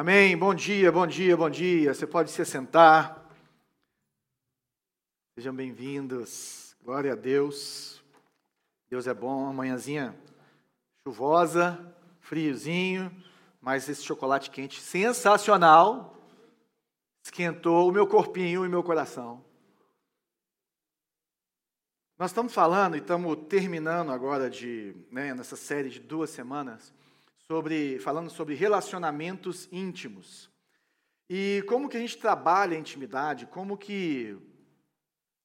Amém. Bom dia, bom dia, bom dia. Você pode se sentar. Sejam bem-vindos. Glória a Deus. Deus é bom. Manhãzinha chuvosa, friozinho, mas esse chocolate quente sensacional esquentou o meu corpinho e meu coração. Nós estamos falando e estamos terminando agora de, né, nessa série de duas semanas, sobre, falando sobre relacionamentos íntimos. E como que a gente trabalha a intimidade, como que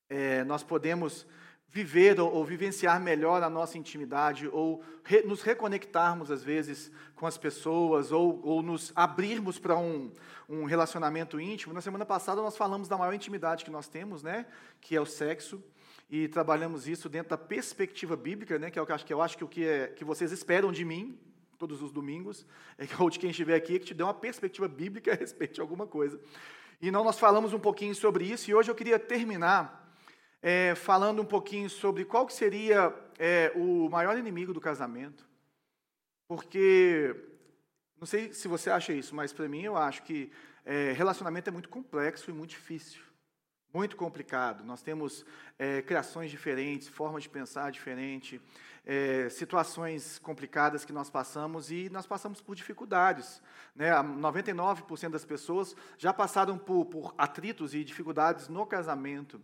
é, nós podemos viver ou, ou, vivenciar melhor a nossa intimidade, ou re, nos reconectarmos, às vezes, com as pessoas, ou, ou nos abrirmos para um, um relacionamento íntimo. Na semana passada nós falamos da maior intimidade que nós temos, né? que é o sexo e trabalhamos isso dentro da perspectiva bíblica, né, que é o que eu acho que, eu acho que o que, é, que vocês esperam de mim todos os domingos, é ou de quem estiver aqui, é que te dê uma perspectiva bíblica a respeito de alguma coisa. E não nós falamos um pouquinho sobre isso, e hoje eu queria terminar é, falando um pouquinho sobre qual que seria é, o maior inimigo do casamento, porque, não sei se você acha isso, mas para mim eu acho que é, relacionamento é muito complexo e muito difícil muito complicado. Nós temos é, criações diferentes, formas de pensar diferente, é, situações complicadas que nós passamos e nós passamos por dificuldades. Né? 99% das pessoas já passaram por, por atritos e dificuldades no casamento.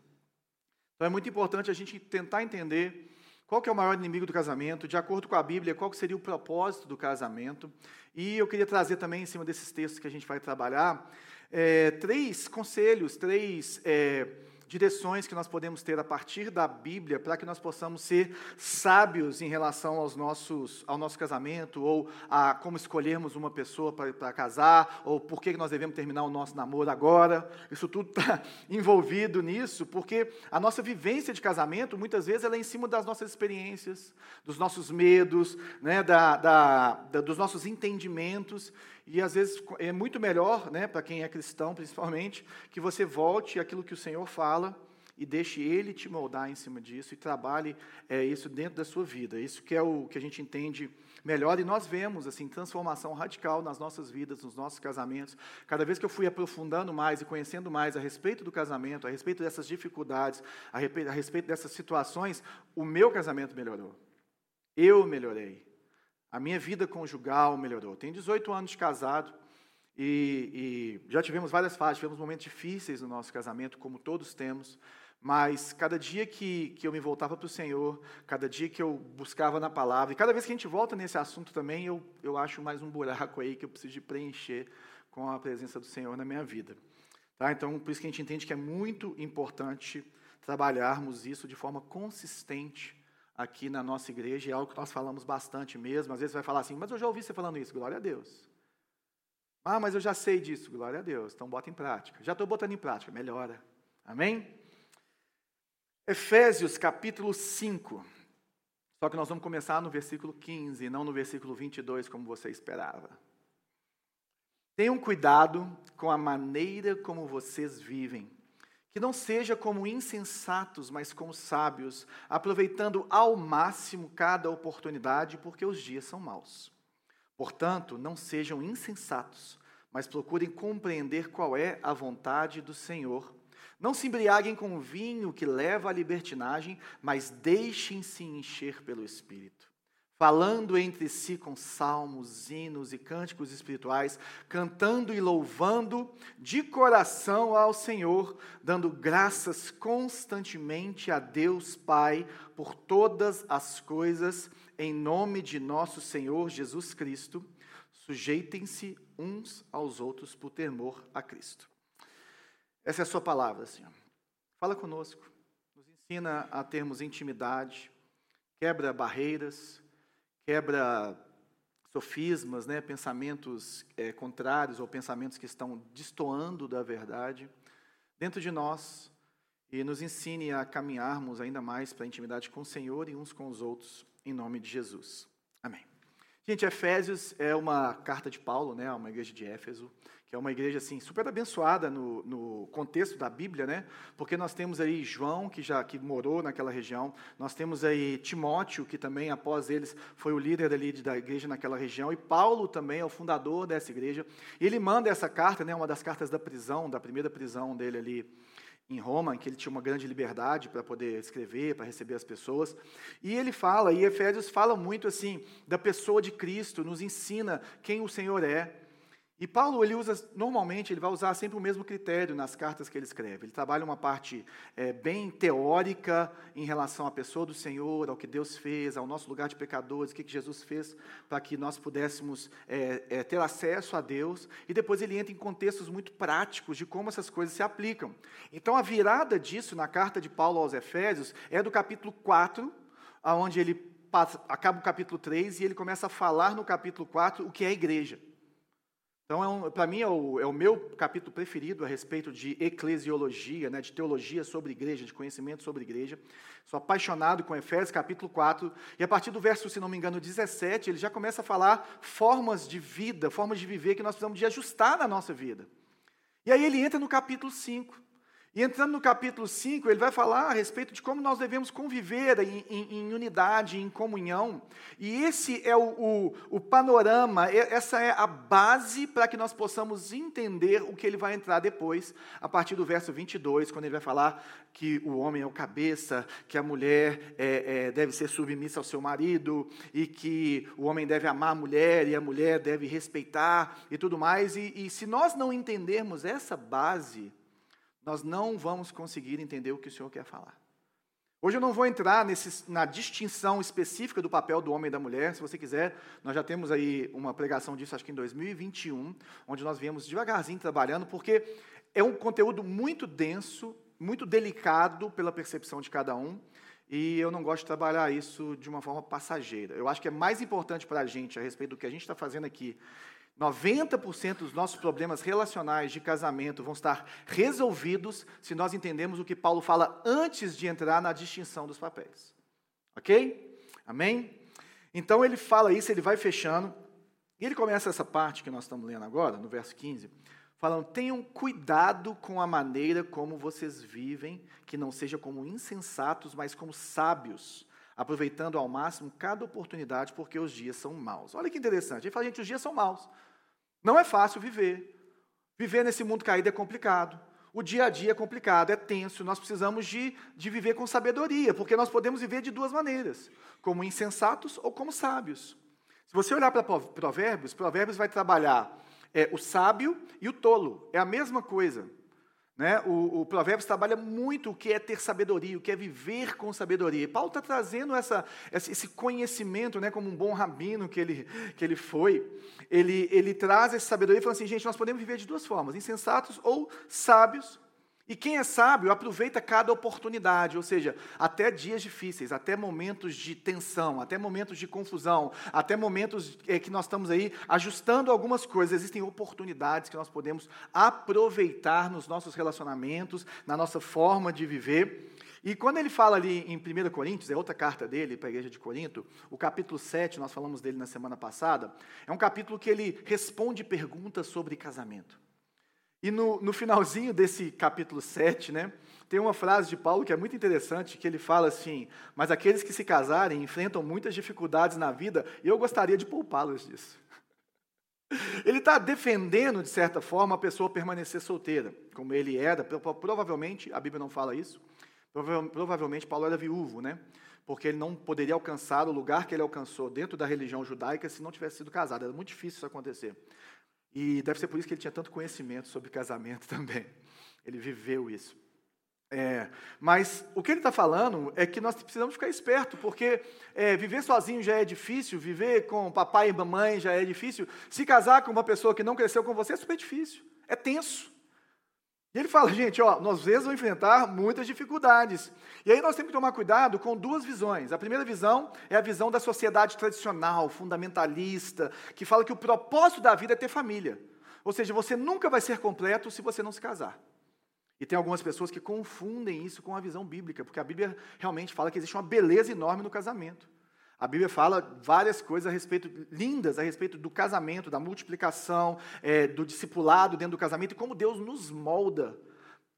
Então é muito importante a gente tentar entender qual que é o maior inimigo do casamento, de acordo com a Bíblia, qual que seria o propósito do casamento. E eu queria trazer também, em cima desses textos que a gente vai trabalhar, é, três conselhos, três é, direções que nós podemos ter a partir da Bíblia para que nós possamos ser sábios em relação aos nossos, ao nosso casamento, ou a como escolhermos uma pessoa para casar, ou por que nós devemos terminar o nosso namoro agora. Isso tudo está envolvido nisso, porque a nossa vivência de casamento, muitas vezes, ela é em cima das nossas experiências, dos nossos medos, né, da, da, da dos nossos entendimentos. E às vezes é muito melhor, né, para quem é cristão principalmente, que você volte aquilo que o Senhor fala e deixe Ele te moldar em cima disso e trabalhe é, isso dentro da sua vida. Isso que é o que a gente entende melhor e nós vemos assim transformação radical nas nossas vidas, nos nossos casamentos. Cada vez que eu fui aprofundando mais e conhecendo mais a respeito do casamento, a respeito dessas dificuldades, a respeito dessas situações, o meu casamento melhorou. Eu melhorei. A minha vida conjugal melhorou. Tenho 18 anos de casado e, e, já tivemos várias fases, tivemos momentos difíceis no nosso casamento, como todos temos, mas cada dia que, que eu me voltava para o Senhor, cada dia que eu buscava na palavra, e cada vez que a gente volta nesse assunto também, eu, eu acho mais um buraco aí que eu preciso de preencher com a presença do Senhor na minha vida. Tá? Então, por isso que a gente entende que é muito importante trabalharmos isso de forma consistente aqui na nossa igreja, é algo que nós falamos bastante mesmo. Às vezes vai falar assim, mas eu já ouvi você falando isso, glória a Deus. Ah, mas eu já sei disso, glória a Deus. Então bota em prática. Já estou botando em prática, melhora. Amém? Efésios capítulo 5. Só que nós vamos começar no versículo 15, e não no versículo 22, como você esperava. Tenham cuidado com a maneira como vocês vivem que não seja como insensatos, mas como sábios, aproveitando ao máximo cada oportunidade, porque os dias são maus. Portanto, não sejam insensatos, mas procurem compreender qual é a vontade do Senhor. Não se embriaguem com vinho que leva à libertinagem, mas deixem-se encher pelo Espírito falando entre si com salmos, hinos e cânticos espirituais, cantando e louvando de coração ao Senhor, dando graças constantemente a Deus Pai por todas as coisas, em nome de nosso Senhor Jesus Cristo. Sujeitem-se uns aos outros por temor a Cristo. Essa é a sua palavra, Senhor. Fala conosco, nos ensina a termos intimidade, quebra barreiras, quebra sofismas, né, pensamentos é, contrários ou pensamentos que estão destoando da verdade dentro de nós e nos ensine a caminharmos ainda mais para a intimidade com o Senhor e uns com os outros, em nome de Jesus. Amém. Gente, Efésios é uma carta de Paulo, né, uma igreja de Éfeso, que é uma igreja assim super abençoada no, no, contexto da Bíblia, né? Porque nós temos aí João que já que morou naquela região, nós temos aí Timóteo que também após eles foi o líder ali da igreja naquela região e Paulo também é o fundador dessa igreja. E ele manda essa carta, né? Uma das cartas da prisão, da primeira prisão dele ali em Roma, em que ele tinha uma grande liberdade para poder escrever, para receber as pessoas. E ele fala, e Efésios fala muito assim da pessoa de Cristo, nos ensina quem o Senhor é. E Paulo, ele usa, normalmente, ele vai usar sempre o mesmo critério nas cartas que ele escreve. Ele trabalha uma parte é, bem teórica em relação à pessoa do Senhor, ao que Deus fez, ao nosso lugar de pecadores, o que, que Jesus fez para que nós pudéssemos é, é, ter acesso a Deus. E depois ele entra em contextos muito práticos de como essas coisas se aplicam. Então, a virada disso na carta de Paulo aos Efésios é do capítulo 4, onde ele passa, acaba o capítulo 3 e ele começa a falar no capítulo 4 o que é a igreja. Então, é um, para mim, é o, é o, meu capítulo preferido a respeito de eclesiologia, né, de teologia sobre igreja, de conhecimento sobre igreja. Sou apaixonado com Efésios, capítulo 4. E a partir do verso, se não me engano, 17, ele já começa a falar formas de vida, formas de viver que nós precisamos de ajustar na nossa vida. E aí ele entra no capítulo 5. E entrando no capítulo 5, ele vai falar a respeito de como nós devemos conviver em, em, em unidade, em comunhão. E esse é o, o, o, panorama, essa é a base para que nós possamos entender o que ele vai entrar depois, a partir do verso 22, quando ele vai falar que o homem é o cabeça, que a mulher é, é, deve ser submissa ao seu marido, e que o homem deve amar a mulher, e a mulher deve respeitar, e tudo mais. E, e se nós não entendermos essa base, nós não vamos conseguir entender o que o Senhor quer falar. Hoje eu não vou entrar nesse, na distinção específica do papel do homem e da mulher. Se você quiser, nós já temos aí uma pregação disso, acho que em 2021, onde nós viemos devagarzinho trabalhando, porque é um conteúdo muito denso, muito delicado pela percepção de cada um, e eu não gosto de trabalhar isso de uma forma passageira. Eu acho que é mais importante para a gente, a respeito do que a gente está fazendo aqui, 90% dos nossos problemas relacionais de casamento vão estar resolvidos se nós entendemos o que Paulo fala antes de entrar na distinção dos papéis. Ok? Amém? Então ele fala isso, ele vai fechando, e ele começa essa parte que nós estamos lendo agora, no verso 15, falando: tenham cuidado com a maneira como vocês vivem, que não seja como insensatos, mas como sábios, aproveitando ao máximo cada oportunidade, porque os dias são maus. Olha que interessante, ele fala, gente, os dias são maus. Não é fácil viver. Viver nesse mundo caído é complicado. O dia a dia é complicado, é tenso. Nós precisamos de, de viver com sabedoria, porque nós podemos viver de duas maneiras: como insensatos ou como sábios. Se você olhar para Provérbios, Provérbios vai trabalhar é, o sábio e o tolo. É a mesma coisa. Né? O, o trabalha muito o que é ter sabedoria, o que é viver com sabedoria. E Paulo está trazendo essa, esse conhecimento, né, como um bom rabino que ele, que ele foi. Ele, ele traz essa sabedoria e fala assim: gente, nós podemos viver de duas formas, insensatos ou sábios e quem é sábio aproveita cada oportunidade, ou seja, até dias difíceis, até momentos de tensão, até momentos de confusão, até momentos é, que nós estamos aí ajustando algumas coisas. Existem oportunidades que nós podemos aproveitar nos nossos relacionamentos, na nossa forma de viver. E quando ele fala ali em 1 Coríntios, é outra carta dele para a igreja de Corinto, o capítulo 7, nós falamos dele na semana passada, é um capítulo que ele responde perguntas sobre casamento. E no, no finalzinho desse capítulo 7, né, tem uma frase de Paulo que é muito interessante, que ele fala assim: Mas aqueles que se casarem enfrentam muitas dificuldades na vida, e eu gostaria de poupá-los disso. Ele está defendendo, de certa forma, a pessoa permanecer solteira, como ele era. Provavelmente, a Bíblia não fala isso, provavelmente Paulo era viúvo, né? Porque ele não poderia alcançar o lugar que ele alcançou dentro da religião judaica se não tivesse sido casado. Era muito difícil isso acontecer. E deve ser por isso que ele tinha tanto conhecimento sobre casamento também. Ele viveu isso. É, mas o que ele está falando é que nós precisamos ficar esperto, porque é, viver sozinho já é difícil, viver com papai e mamãe já é difícil, se casar com uma pessoa que não cresceu com você é super difícil, é tenso. E ele fala, gente, ó, nós às vezes vamos enfrentar muitas dificuldades. E aí nós temos que tomar cuidado com duas visões. A primeira visão é a visão da sociedade tradicional, fundamentalista, que fala que o propósito da vida é ter família. Ou seja, você nunca vai ser completo se você não se casar. E tem algumas pessoas que confundem isso com a visão bíblica, porque a Bíblia realmente fala que existe uma beleza enorme no casamento. A Bíblia fala várias coisas a respeito, lindas, a respeito do casamento, da multiplicação, é, do discipulado dentro do casamento e como Deus nos molda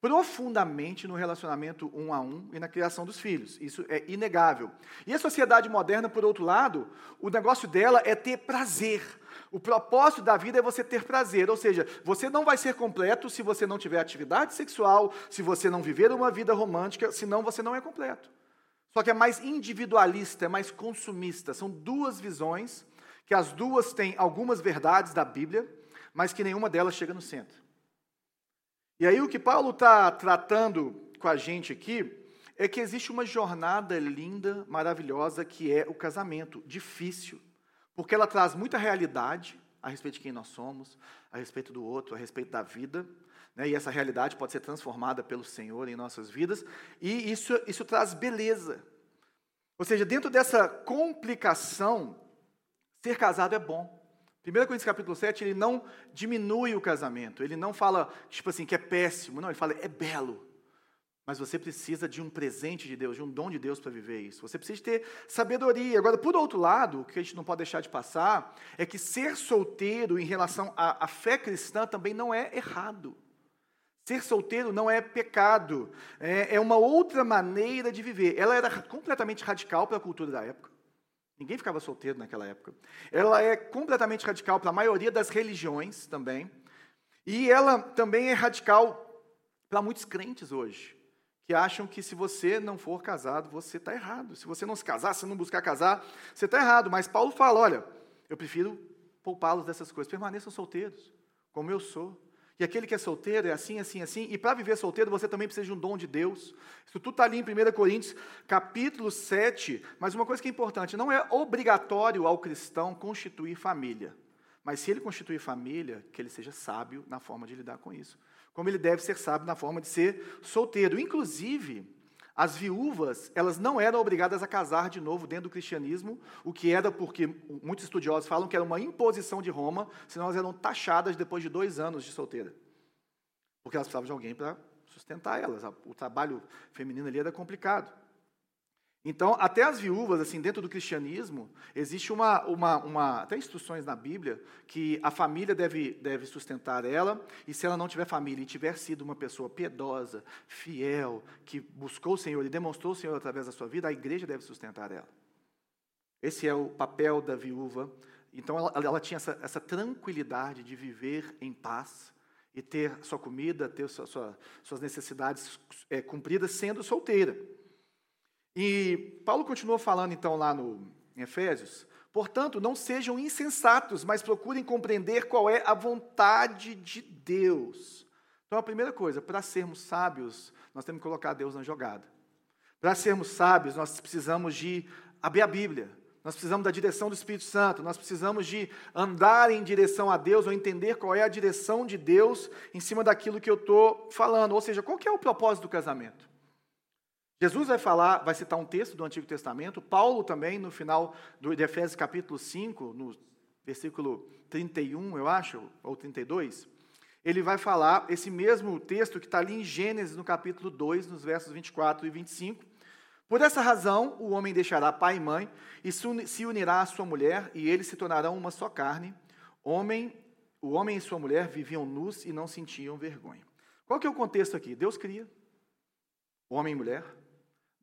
profundamente no relacionamento um a um e na criação dos filhos. Isso é inegável. E a sociedade moderna, por outro lado, o negócio dela é ter prazer. O propósito da vida é você ter prazer, ou seja, você não vai ser completo se você não tiver atividade sexual, se você não viver uma vida romântica, senão você não é completo. Só que é mais individualista, é mais consumista. São duas visões, que as duas têm algumas verdades da Bíblia, mas que nenhuma delas chega no centro. E aí o que Paulo está tratando com a gente aqui é que existe uma jornada linda, maravilhosa, que é o casamento, difícil, porque ela traz muita realidade a respeito de quem nós somos, a respeito do outro, a respeito da vida, né? e essa realidade pode ser transformada pelo Senhor em nossas vidas, e isso, isso traz beleza. Ou seja, dentro dessa complicação, ser casado é bom. 1 Coríntios capítulo 7, ele não diminui o casamento, ele não fala, tipo assim, que é péssimo, não, ele fala, é belo. Mas você precisa de um presente de Deus, de um dom de Deus para viver isso. Você precisa ter sabedoria. Agora, por outro lado, o que a gente não pode deixar de passar é que ser solteiro em relação à, à fé cristã também não é errado. Ser solteiro não é pecado, é, é uma outra maneira de viver. Ela era completamente radical para a cultura da época. Ninguém ficava solteiro naquela época. Ela é completamente radical para a maioria das religiões também. E ela também é radical para muitos crentes hoje, que acham que se você não for casado, você está errado. Se você não se casar, se não buscar casar, você está errado. Mas Paulo fala: olha, eu prefiro poupá-los dessas coisas. Permaneçam solteiros, como eu sou. E aquele que é solteiro é assim, assim, assim. E para viver solteiro, você também precisa de um dom de Deus. Isso tudo está ali em 1 Coríntios, capítulo 7. Mas uma coisa que é importante: não é obrigatório ao cristão constituir família. Mas se ele constituir família, que ele seja sábio na forma de lidar com isso. Como ele deve ser sábio na forma de ser solteiro. Inclusive, as viúvas, elas não eram obrigadas a casar de novo dentro do cristianismo, o que era porque muitos estudiosos falam que era uma imposição de Roma, senão elas eram taxadas depois de dois anos de solteira. Porque elas precisavam de alguém para sustentar elas. O trabalho feminino ali era complicado. Então, até as viúvas, assim, dentro do cristianismo, existe uma, uma, uma, até instruções na Bíblia que a família deve, deve sustentar ela, e se ela não tiver família e tiver sido uma pessoa piedosa, fiel, que buscou o Senhor e demonstrou o Senhor através da sua vida, a igreja deve sustentar ela. Esse é o papel da viúva. Então, ela, ela tinha essa, essa tranquilidade de viver em paz e ter sua comida, ter sua, sua, suas necessidades é, cumpridas sendo solteira. E Paulo continua falando então lá no em Efésios, portanto, não sejam insensatos, mas procurem compreender qual é a vontade de Deus. Então, a primeira coisa, para sermos sábios, nós temos que colocar Deus na jogada. Para sermos sábios, nós precisamos de abrir a Bíblia. Nós precisamos da direção do Espírito Santo, nós precisamos de andar em direção a Deus ou entender qual é a direção de Deus em cima daquilo que eu estou falando. Ou seja, qual é o propósito do casamento? Jesus vai falar, vai citar um texto do Antigo Testamento, Paulo também, no final do, de Efésios capítulo 5, no versículo 31, eu acho, ou 32, ele vai falar esse mesmo texto que está ali em Gênesis, no capítulo 2, nos versos 24 e 25. Por essa razão, o homem deixará pai e mãe e se unirá à sua mulher, e eles se tornarão uma só carne. Homem, o homem e sua mulher viviam nus e não sentiam vergonha. Qual que é o contexto aqui? Deus cria homem e mulher,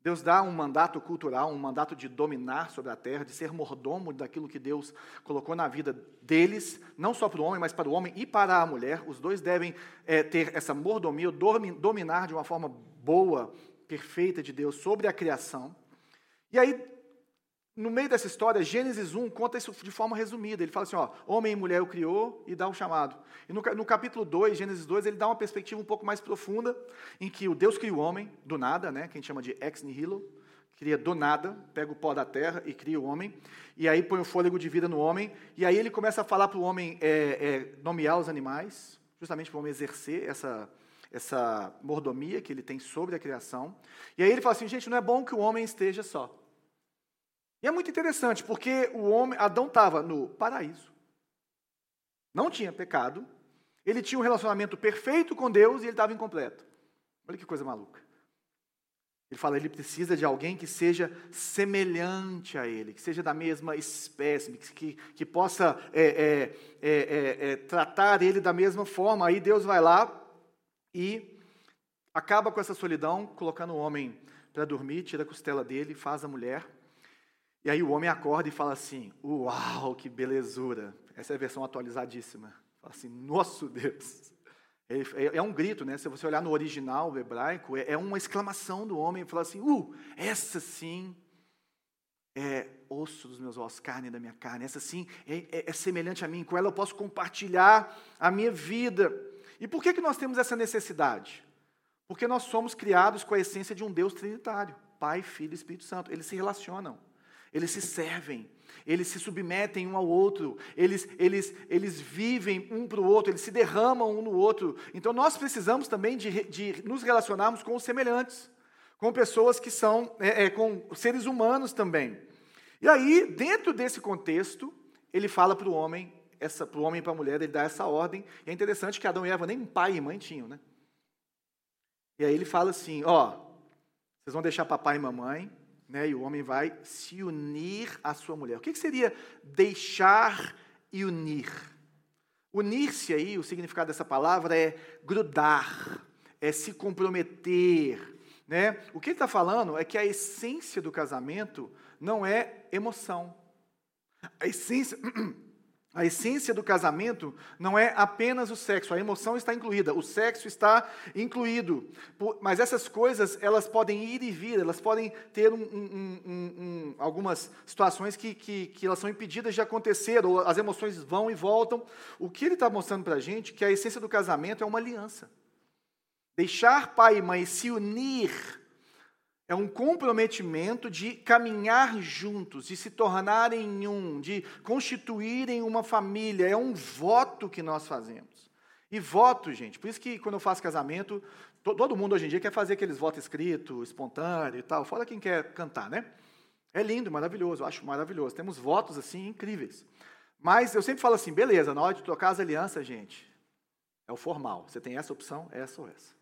Deus dá um mandato cultural, um mandato de dominar sobre a terra, de ser mordomo daquilo que Deus colocou na vida deles, não só para o homem, mas para o homem e para a mulher. Os dois devem é, ter essa mordomia, dominar de uma forma boa, perfeita de Deus sobre a criação. E aí, no meio dessa história, Gênesis 1 conta isso de forma resumida. Ele fala assim: ó, homem e mulher o criou e dá um chamado. E no, no, capítulo 2, Gênesis 2, ele dá uma perspectiva um pouco mais profunda, em que o Deus cria o homem do nada, né, que a gente chama de ex nihilo, cria do nada, pega o pó da terra e cria o homem, e aí põe o fôlego de vida no homem, e aí ele começa a falar para o homem é, é, nomear os animais, justamente para o homem exercer essa, essa mordomia que ele tem sobre a criação. E aí ele fala assim: gente, não é bom que o homem esteja só. E é muito interessante, porque o homem, Adão estava no paraíso, não tinha pecado, ele tinha um relacionamento perfeito com Deus e ele estava incompleto. Olha que coisa maluca. Ele fala, ele precisa de alguém que seja semelhante a ele, que seja da mesma espécie, que, que possa é, é, é, é, é tratar ele da mesma forma. Aí Deus vai lá e acaba com essa solidão, colocando o homem para dormir, tira a costela dele, faz a mulher. E aí o homem acorda e fala assim: Uau, que belezura! Essa é a versão atualizadíssima. Fala assim: Nosso Deus! É, é um grito, né? Se você olhar no original hebraico, é, é uma exclamação do homem, fala assim: Uh, essa sim é osso dos meus ossos, carne da minha carne, essa sim é, é, é semelhante a mim, com ela eu posso compartilhar a minha vida. E por que, que nós temos essa necessidade? Porque nós somos criados com a essência de um Deus trinitário, Pai, Filho e Espírito Santo. Eles se relacionam, eles se servem, eles se submetem um ao outro, eles, eles, eles vivem um para o outro, eles se derramam um no outro. Então nós precisamos também de, de nos relacionarmos com os semelhantes, com pessoas que são, é, é, com seres humanos também. E aí, dentro desse contexto, ele fala para o homem, para o homem e para a mulher, ele dá essa ordem. E é interessante que Adão e Eva nem pai e mãe tinham, né? E aí ele fala assim: ó, vocês vão deixar papai e mamãe, né? E o homem vai se unir à sua mulher. O que, que seria deixar e unir? Unir-se aí, o significado dessa palavra é grudar, é se comprometer. Né? O que ele está falando é que a essência do casamento não é emoção. A essência, A essência do casamento não é apenas o sexo, a emoção está incluída, o sexo está incluído. Mas essas coisas, elas podem ir e vir, elas podem ter um, um, um, algumas situações que, que, que, elas são impedidas de acontecer, ou as emoções vão e voltam. O que ele está mostrando para a gente é que a essência do casamento é uma aliança. Deixar pai e mãe se unir é um comprometimento de caminhar juntos, de se tornarem um, de constituírem uma família. É um voto que nós fazemos. E voto, gente, por isso que quando eu faço casamento, todo mundo hoje em dia quer fazer aqueles votos escritos, espontâneo e tal, fora quem quer cantar, né? É lindo, maravilhoso, eu acho maravilhoso. Temos votos assim incríveis. Mas eu sempre falo assim, beleza, na hora de trocar as alianças, gente, é o formal. Você tem essa opção, essa ou essa.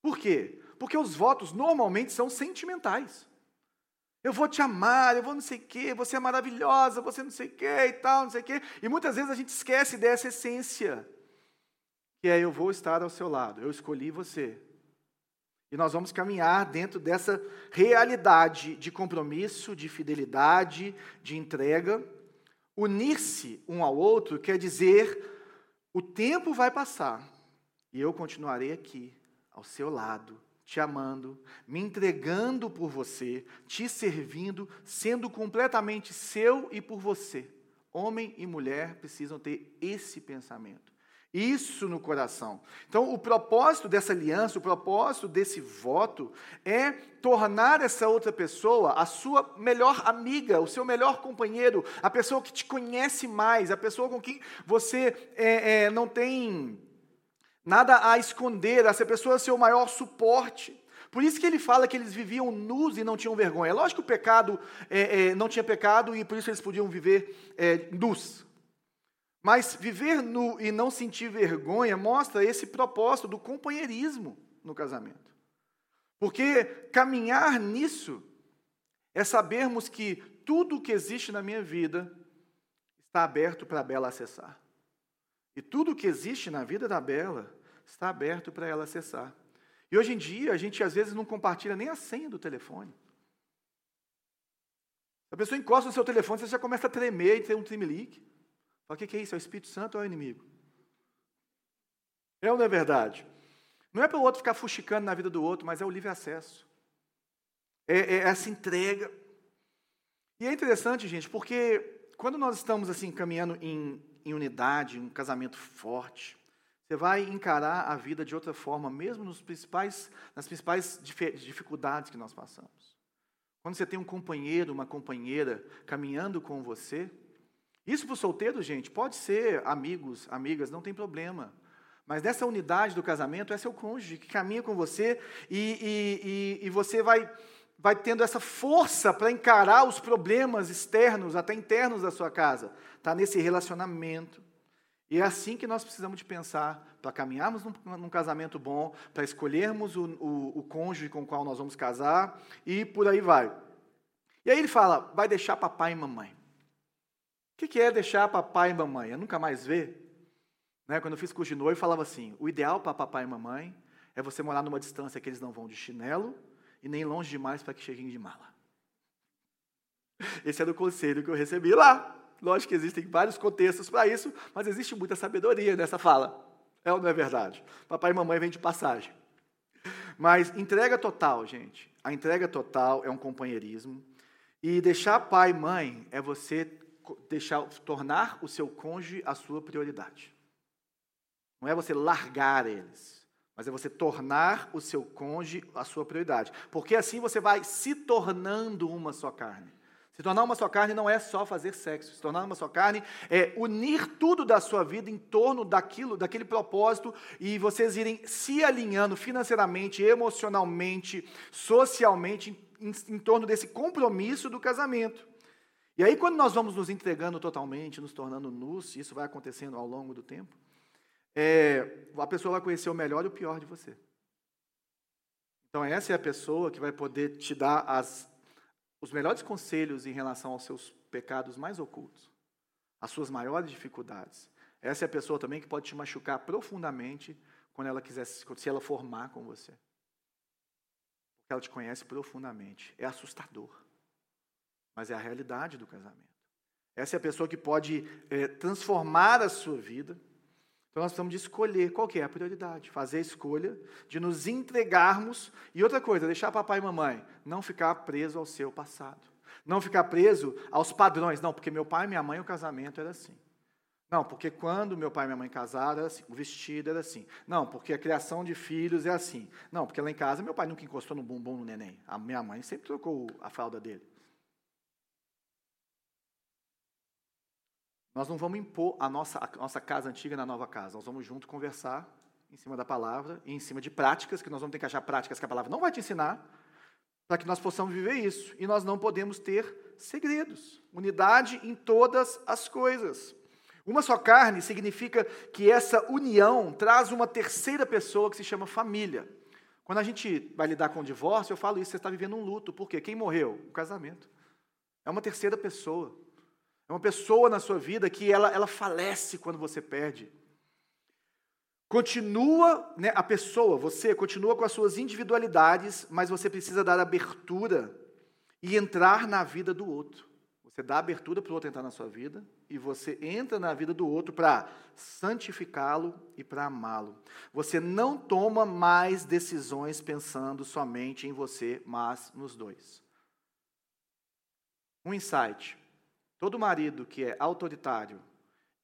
Por quê? Porque os votos normalmente são sentimentais. Eu vou te amar, eu vou não sei o quê, você é maravilhosa, você não sei o quê e tal, não sei o quê. E muitas vezes a gente esquece dessa essência, que é eu vou estar ao seu lado, eu escolhi você. E nós vamos caminhar dentro dessa realidade de compromisso, de fidelidade, de entrega. Unir-se um ao outro quer dizer: o tempo vai passar e eu continuarei aqui, ao seu lado, te amando, me entregando por você, te servindo, sendo completamente seu e por você. Homem e mulher precisam ter esse pensamento. Isso no coração. Então, o propósito dessa aliança, o propósito desse voto é tornar essa outra pessoa a sua melhor amiga, o seu melhor companheiro, a pessoa que te conhece mais, a pessoa com quem você é, é, não tem nada a esconder, essa pessoa é seu maior suporte. Por isso que ele fala que eles viviam nus e não tinham vergonha. É lógico que o pecado é, é, não tinha pecado e por isso eles podiam viver é, nus. Mas viver nu e não sentir vergonha mostra esse propósito do companheirismo no casamento. Porque caminhar nisso é sabermos que tudo o que existe na minha vida está aberto para a Bela acessar. E tudo o que existe na vida da Bela está aberto para ela acessar. E hoje em dia, a gente às vezes não compartilha nem a senha do telefone. A pessoa encosta no seu telefone, você já começa a tremer e ter um tremelique. Fala, o que é isso? É o Espírito Santo ou é o inimigo? É ou não é verdade? Não é para o outro ficar fuxicando na vida do outro, mas é o livre acesso. É, é essa entrega. E é interessante, gente, porque quando nós estamos assim caminhando em, em unidade, um casamento forte, você vai encarar a vida de outra forma, mesmo nos principais, nas principais dificuldades que nós passamos. Quando você tem um companheiro, uma companheira caminhando com você, isso para o solteiro, gente, pode ser amigos, amigas, não tem problema. Mas nessa unidade do casamento é seu cônjuge que caminha com você e, e, e, e você vai, vai tendo essa força para encarar os problemas externos, até internos da sua casa. Está nesse relacionamento. E é assim que nós precisamos de pensar para caminharmos num, num, casamento bom, para escolhermos o, o, o cônjuge com o qual nós vamos casar e por aí vai. E aí ele fala: vai deixar papai e mamãe. O que, que é deixar papai e mamãe? Eu nunca mais ver. Né? Quando eu fiz curso de noivo, eu falava assim: o ideal para papai e mamãe é você morar numa distância que eles não vão de chinelo e nem longe demais para que cheguem de mala. Esse era o conselho que eu recebi lá. Lógico que existem vários contextos para isso, mas existe muita sabedoria nessa fala. É ou não é verdade? Papai e mamãe vêm de passagem. Mas entrega total, gente. A entrega total é um companheirismo. E deixar pai e mãe é você deixar, tornar o seu cônjuge a sua prioridade. Não é você largar eles, mas é você tornar o seu cônjuge a sua prioridade. Porque assim você vai se tornando uma só carne. Se tornar uma só carne não é só fazer sexo. Se tornar uma só carne é unir tudo da sua vida em torno daquilo, daquele propósito e vocês irem se alinhando financeiramente, emocionalmente, socialmente em, em, torno desse compromisso do casamento. E aí, quando nós vamos nos entregando totalmente, nos tornando nus, isso vai acontecendo ao longo do tempo, é, a pessoa vai conhecer o melhor e o pior de você. Então, essa é a pessoa que vai poder te dar as os melhores conselhos em relação aos seus pecados mais ocultos, as suas maiores dificuldades. Essa é a pessoa também que pode te machucar profundamente quando ela quiser, se ela formar com você. Porque ela te conhece profundamente. É assustador. Mas é a realidade do casamento. Essa é a pessoa que pode é, transformar a sua vida então nós precisamos de escolher qual que é a prioridade, fazer a escolha de nos entregarmos e outra coisa, deixar papai e mamãe não ficar preso ao seu passado, não ficar preso aos padrões, não, porque meu pai e minha mãe o casamento era assim. Não, porque quando meu pai e minha mãe casaram, assim, o vestido era assim. Não, porque a criação de filhos é assim. Não, porque lá em casa meu pai nunca encostou no bumbum no neném. A minha mãe sempre trocou a fralda dele. Nós não vamos impor a nossa, a nossa casa antiga na nova casa. Nós vamos junto conversar em cima da palavra e em cima de práticas, que nós vamos ter que achar práticas que a palavra não vai te ensinar, para que nós possamos viver isso. E nós não podemos ter segredos. Unidade em todas as coisas. Uma só carne significa que essa união traz uma terceira pessoa que se chama família. Quando a gente vai lidar com o divórcio, eu falo isso, você está vivendo um luto. Por quê? Quem morreu? O casamento. É uma terceira pessoa. É uma pessoa na sua vida que ela, ela falece quando você perde. Continua, né, a pessoa, você continua com as suas individualidades, mas você precisa dar abertura e entrar na vida do outro. Você dá abertura para o outro entrar na sua vida e você entra na vida do outro para santificá-lo e para amá-lo. Você não toma mais decisões pensando somente em você, mas nos dois. Um insight. Todo marido que é autoritário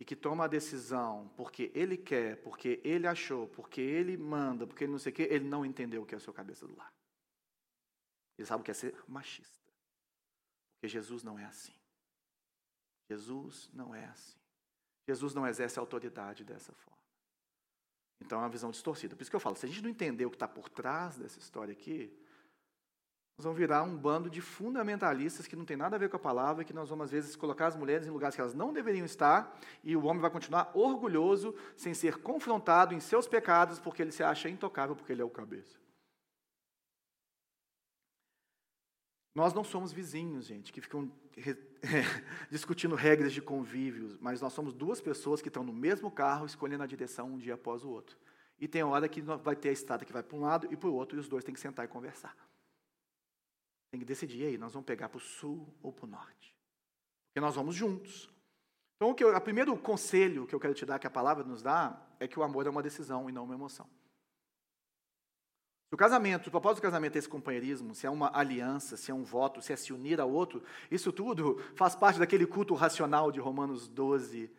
e que toma a decisão porque ele quer, porque ele achou, porque ele manda, porque ele não sei o quê, ele não entendeu o que é a sua cabeça do lar. Ele sabe o que é ser machista. Porque Jesus não é assim. Jesus não é assim. Jesus não exerce autoridade dessa forma. Então é uma visão distorcida. Por isso que eu falo, se a gente não entender o que está por trás dessa história aqui, nós vamos virar um bando de fundamentalistas que não tem nada a ver com a palavra, que nós vamos, às vezes, colocar as mulheres em lugares que elas não deveriam estar, e o homem vai continuar orgulhoso, sem ser confrontado em seus pecados, porque ele se acha intocável, porque ele é o cabeça. Nós não somos vizinhos, gente, que ficam discutindo regras de convívio, mas nós somos duas pessoas que estão no mesmo carro, escolhendo a direção um dia após o outro. E tem hora que vai ter a estrada que vai para um lado e para o outro, e os dois têm que sentar e conversar. Tem que decidir aí, nós vamos pegar para o sul ou para o norte. Porque nós vamos juntos. Então, o, que eu, o primeiro conselho que eu quero te dar, que a palavra nos dá, é que o amor é uma decisão e não uma emoção. O casamento, o propósito do casamento é esse companheirismo, se é uma aliança, se é um voto, se é se unir ao outro, isso tudo faz parte daquele culto racional de Romanos 12,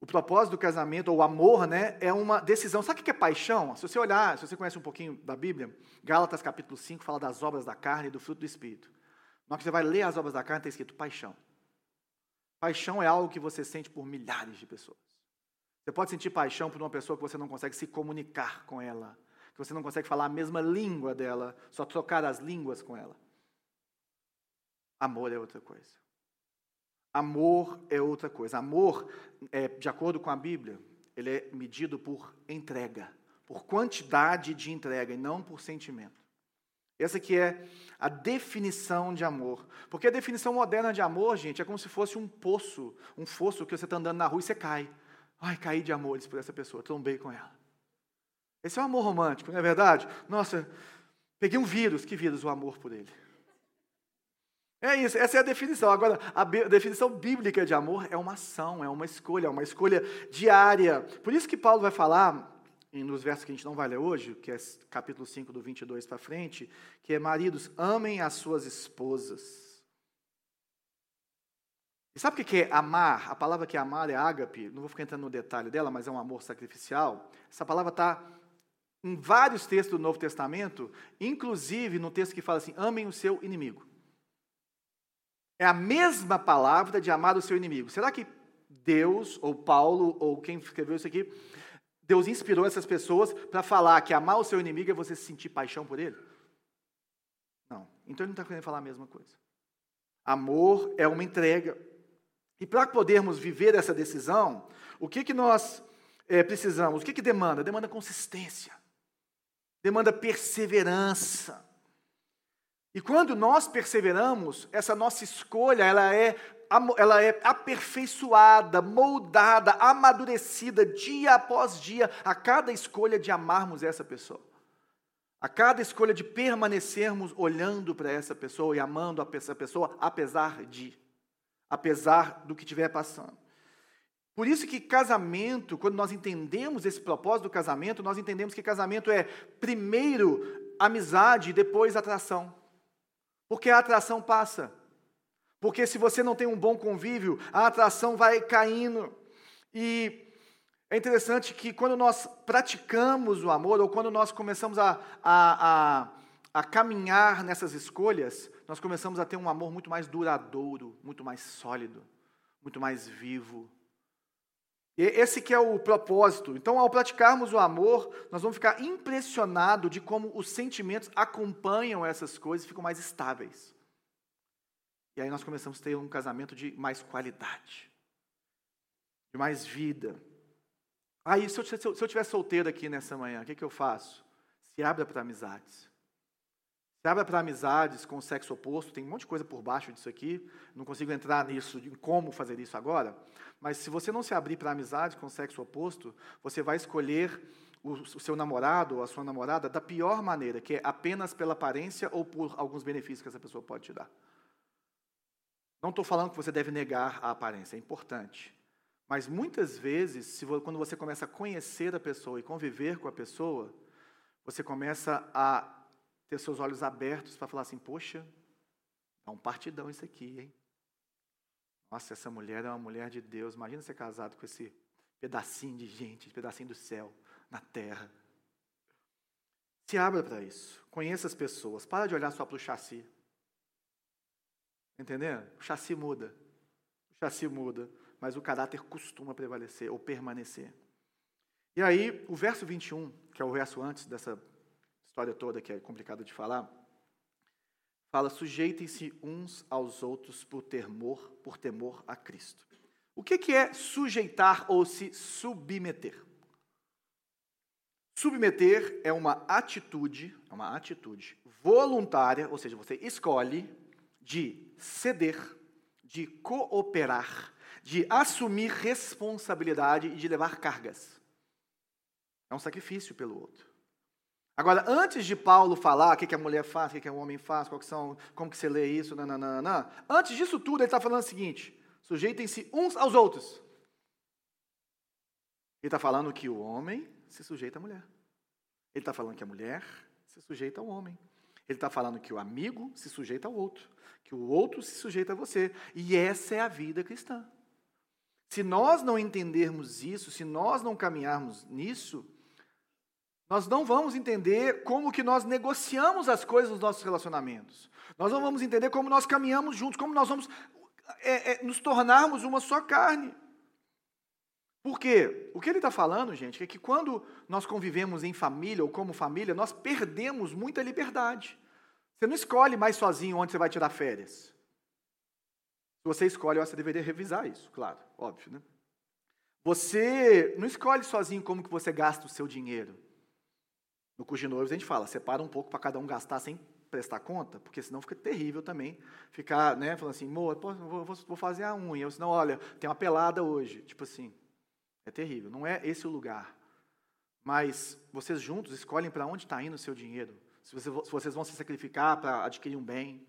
o propósito do casamento, ou o amor, né, é uma decisão. Sabe o que é paixão? Se você olhar, se você conhece um pouquinho da Bíblia, Gálatas capítulo 5 fala das obras da carne e do fruto do Espírito. Na hora que você vai ler as obras da carne, está escrito paixão. Paixão é algo que você sente por milhares de pessoas. Você pode sentir paixão por uma pessoa que você não consegue se comunicar com ela, que você não consegue falar a mesma língua dela, só trocar as línguas com ela. Amor é outra coisa. Amor é outra coisa. Amor, é, de acordo com a Bíblia, ele é medido por entrega, por quantidade de entrega e não por sentimento. Essa que é a definição de amor. Porque a definição moderna de amor, gente, é como se fosse um poço, um fosso que você está andando na rua e você cai. Ai, caí de amores por essa pessoa, trombei com ela. Esse é o amor romântico, não é verdade? Nossa, peguei um vírus, que vírus? O amor por ele. É isso, essa é a definição. Agora, a definição bíblica de amor é uma ação, é uma escolha, é uma escolha diária. Por isso que Paulo vai falar nos versos que a gente não vai ler hoje, que é capítulo 5, do 22 para frente, que é: Maridos, amem as suas esposas. E sabe o que é amar? A palavra que é amar é ágape, não vou ficar entrando no detalhe dela, mas é um amor sacrificial. Essa palavra está em vários textos do Novo Testamento, inclusive no texto que fala assim: amem o seu inimigo. É a mesma palavra de amar o seu inimigo. Será que Deus, ou Paulo, ou quem escreveu isso aqui, Deus inspirou essas pessoas para falar que amar o seu inimigo é você sentir paixão por ele? Não. Então ele não está querendo falar a mesma coisa. Amor é uma entrega. E para podermos viver essa decisão, o que, que nós é, precisamos? O que, que demanda? Demanda consistência, demanda perseverança. E quando nós perseveramos, essa nossa escolha ela é ela é aperfeiçoada, moldada, amadurecida dia após dia, a cada escolha de amarmos essa pessoa. A cada escolha de permanecermos olhando para essa pessoa e amando essa pessoa, apesar de, apesar do que estiver passando. Por isso que casamento, quando nós entendemos esse propósito do casamento, nós entendemos que casamento é primeiro amizade e depois atração. Porque a atração passa. Porque se você não tem um bom convívio, a atração vai caindo. E é interessante que quando nós praticamos o amor, ou quando nós começamos a, a, a, a caminhar nessas escolhas, nós começamos a ter um amor muito mais duradouro, muito mais sólido, muito mais vivo. Esse que é o propósito. Então, ao praticarmos o amor, nós vamos ficar impressionados de como os sentimentos acompanham essas coisas e ficam mais estáveis. E aí nós começamos a ter um casamento de mais qualidade, de mais vida. Aí, se eu, se eu, se eu estiver solteiro aqui nessa manhã, o que, que eu faço? Se abra para amizades. Se abra para amizades com o sexo oposto, tem um monte de coisa por baixo disso aqui, não consigo entrar nisso, de como fazer isso agora, mas se você não se abrir para amizades com o sexo oposto, você vai escolher o, o seu namorado ou a sua namorada da pior maneira, que é apenas pela aparência ou por alguns benefícios que essa pessoa pode te dar. Não estou falando que você deve negar a aparência, é importante. Mas muitas vezes, se, quando você começa a conhecer a pessoa e conviver com a pessoa, você começa a ter seus olhos abertos para falar assim: poxa, é um partidão isso aqui, hein? Nossa, essa mulher é uma mulher de Deus. Imagina ser casado com esse pedacinho de gente, pedacinho do céu na terra. Se abra para isso. Conheça as pessoas. Para de olhar só para o chassi. Entendendo? O chassi muda. O chassi muda, mas o caráter costuma prevalecer ou permanecer. E aí, o verso 21, que é o verso antes dessa história toda que é complicada de falar, fala: sujeitem-se uns aos outros por temor, por temor a Cristo. O que, que é sujeitar ou se submeter? Submeter é uma atitude, é uma atitude voluntária, ou seja, você escolhe de ceder, de cooperar, de assumir responsabilidade e de levar cargas. É um sacrifício pelo outro. Agora, antes de Paulo falar o que, a mulher faz, o que, o homem faz, qual que são, como que você lê isso, nananana, antes disso tudo, ele está falando o seguinte: sujeitem-se uns aos outros. Ele está falando que o homem se sujeita à mulher. Ele está falando que a mulher se sujeita ao homem. Ele está falando que o amigo se sujeita ao outro, que o outro se sujeita a você. E essa é a vida cristã. Se nós não entendermos isso, se nós não caminharmos nisso, nós não vamos entender como que nós negociamos as coisas nos nossos relacionamentos. Nós não vamos entender como nós caminhamos juntos, como nós vamos é, é, nos tornarmos uma só carne. Por quê? O que ele está falando, gente, é que quando nós convivemos em família ou como família, nós perdemos muita liberdade. Você não escolhe mais sozinho onde você vai tirar férias. Se você escolhe, você deveria revisar isso, claro, óbvio, né? Você não escolhe sozinho como que você gasta o seu dinheiro. No curso de noivos a gente fala, separa um pouco para cada um gastar sem prestar conta, porque senão fica terrível também ficar, né, falando assim, amor, vou, vou, fazer a unha, ou senão, olha, tem uma pelada hoje, tipo assim, é terrível, não é esse o lugar. Mas vocês juntos escolhem para onde está indo o seu dinheiro, se vocês vão se sacrificar para adquirir um bem,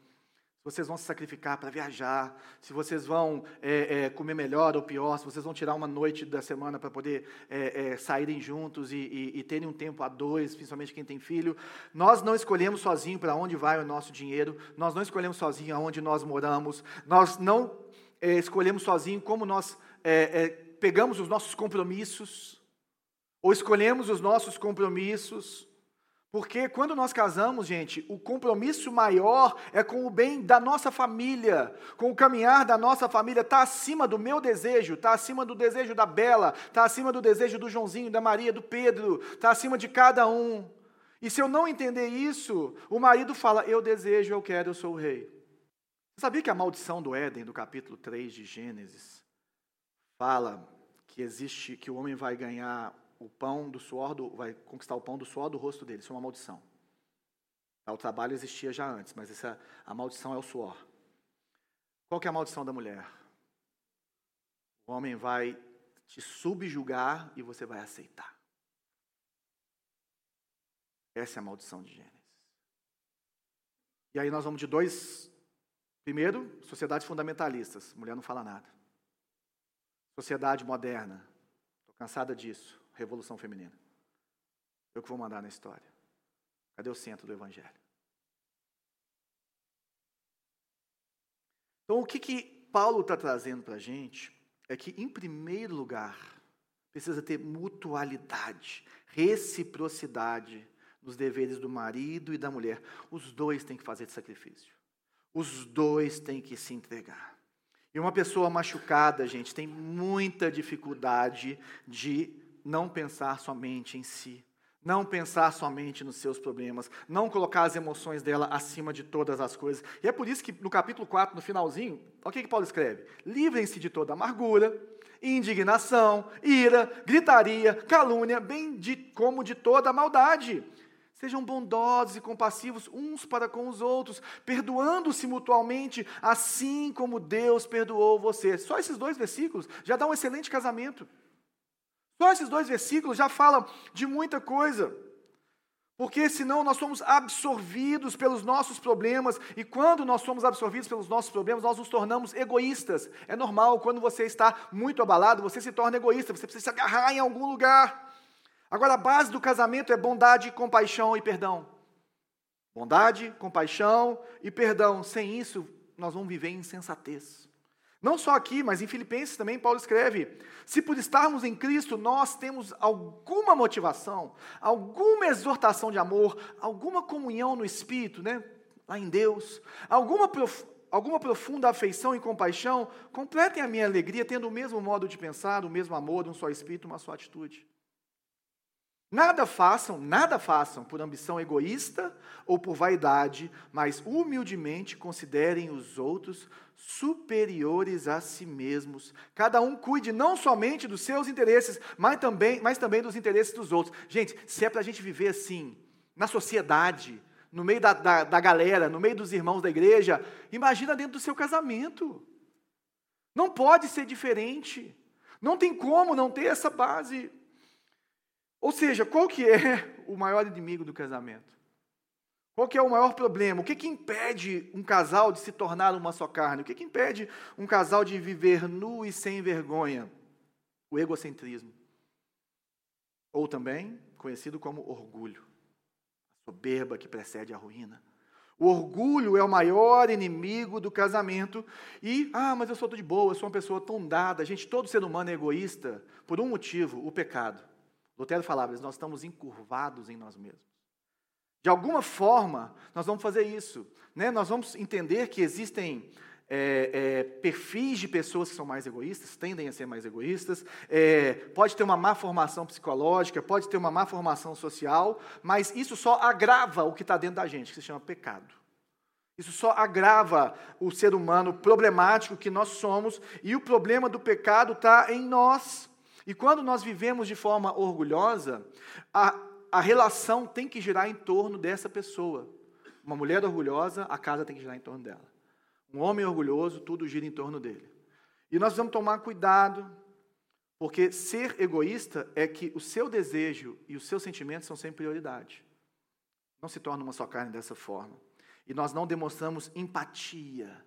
se vocês vão se sacrificar para viajar, se vocês vão é, é, comer melhor ou pior, se vocês vão tirar uma noite da semana para poder é, é, saírem juntos e, e, e, terem um tempo a dois, principalmente quem tem filho. Nós não escolhemos sozinho para onde vai o nosso dinheiro, nós não escolhemos sozinho aonde nós moramos, nós não é, escolhemos sozinho como nós é, pegamos os nossos compromissos, ou escolhemos os nossos compromissos porque quando nós casamos, gente, o compromisso maior é com o bem da nossa família, com o caminhar da nossa família, está acima do meu desejo, está acima do desejo da Bela, está acima do desejo do Joãozinho, da Maria, do Pedro, está acima de cada um. E se eu não entender isso, o marido fala: Eu desejo, eu quero, eu sou o rei. Você sabia que a maldição do Éden, do capítulo 3 de Gênesis, fala que existe, que o homem vai ganhar o pão do suor do, vai conquistar o pão do suor do rosto dele. Isso é uma maldição. O trabalho existia já antes, mas essa, a maldição é o suor. Qual que é a maldição da mulher? O homem vai te subjugar e você vai aceitar. Essa é a maldição de Gênesis. E aí nós vamos de dois. Primeiro, sociedades fundamentalistas. Mulher não fala nada. Sociedade moderna. Estou cansada disso. Revolução Feminina. Eu que vou mandar na história. Cadê o centro do Evangelho? Então, o que, que Paulo está trazendo para a gente é que, em primeiro lugar, precisa ter mutualidade, reciprocidade nos deveres do marido e da mulher. Os dois têm que fazer sacrifício. Os dois têm que se entregar. E uma pessoa machucada, gente, tem muita dificuldade de não pensar somente em si, não pensar somente nos seus problemas, não colocar as emoções dela acima de todas as coisas. E é por isso que no capítulo 4, no finalzinho, olha o que, que Paulo escreve: livrem-se de toda amargura, indignação, ira, gritaria, calúnia, bem de, como de toda maldade. Sejam bondosos e compassivos uns para com os outros, perdoando-se mutualmente, assim como Deus perdoou você. Só esses dois versículos já dá um excelente casamento. Só esses dois versículos já falam de muita coisa. Porque senão nós somos absorvidos pelos nossos problemas, e quando nós somos absorvidos pelos nossos problemas, nós nos tornamos egoístas. É normal, quando você está muito abalado, você se torna egoísta, você precisa se agarrar em algum lugar. Agora, a base do casamento é bondade, compaixão e perdão. Bondade, compaixão e perdão. Sem isso, nós vamos viver em insensatez. Não só aqui, mas em Filipenses também Paulo escreve: se por estarmos em Cristo nós temos alguma motivação, alguma exortação de amor, alguma comunhão no Espírito, né, lá em Deus, alguma, prof... alguma profunda afeição e compaixão, completem a minha alegria tendo o mesmo modo de pensar, o mesmo amor, um só Espírito, uma só atitude. Nada façam, nada façam por ambição egoísta ou por vaidade, mas humildemente considerem os outros superiores a si mesmos. Cada um cuide não somente dos seus interesses, mas também, mas também dos interesses dos outros. Gente, se é para a gente viver assim, na sociedade, no meio da, da, da galera, no meio dos irmãos da igreja, imagina dentro do seu casamento. Não pode ser diferente. Não tem como não ter essa base. Ou seja, qual que é o maior inimigo do casamento? Qual que é o maior problema? O que, que impede um casal de se tornar uma só carne? O que, que impede um casal de viver nu e sem vergonha? O egocentrismo. Ou também conhecido como orgulho. A soberba que precede a ruína. O orgulho é o maior inimigo do casamento. E, ah, mas eu sou de boa, eu sou uma pessoa tão dada. Gente, todo ser humano é egoísta por um motivo: o pecado. Lutero falava, nós estamos encurvados em nós mesmos. De alguma forma, nós vamos fazer isso. Né? Nós vamos entender que existem é, é, perfis de pessoas que são mais egoístas, tendem a ser mais egoístas, é, pode ter uma má formação psicológica, pode ter uma má formação social, mas isso só agrava o que está dentro da gente, que se chama pecado. Isso só agrava o ser humano problemático que nós somos, e o problema do pecado está em nós. E quando nós vivemos de forma orgulhosa, a, a relação tem que girar em torno dessa pessoa. Uma mulher orgulhosa, a casa tem que girar em torno dela. Um homem orgulhoso, tudo gira em torno dele. E nós precisamos tomar cuidado, porque ser egoísta é que o seu desejo e os seus sentimentos são sempre prioridade. Não se torna uma só carne dessa forma. E nós não demonstramos empatia.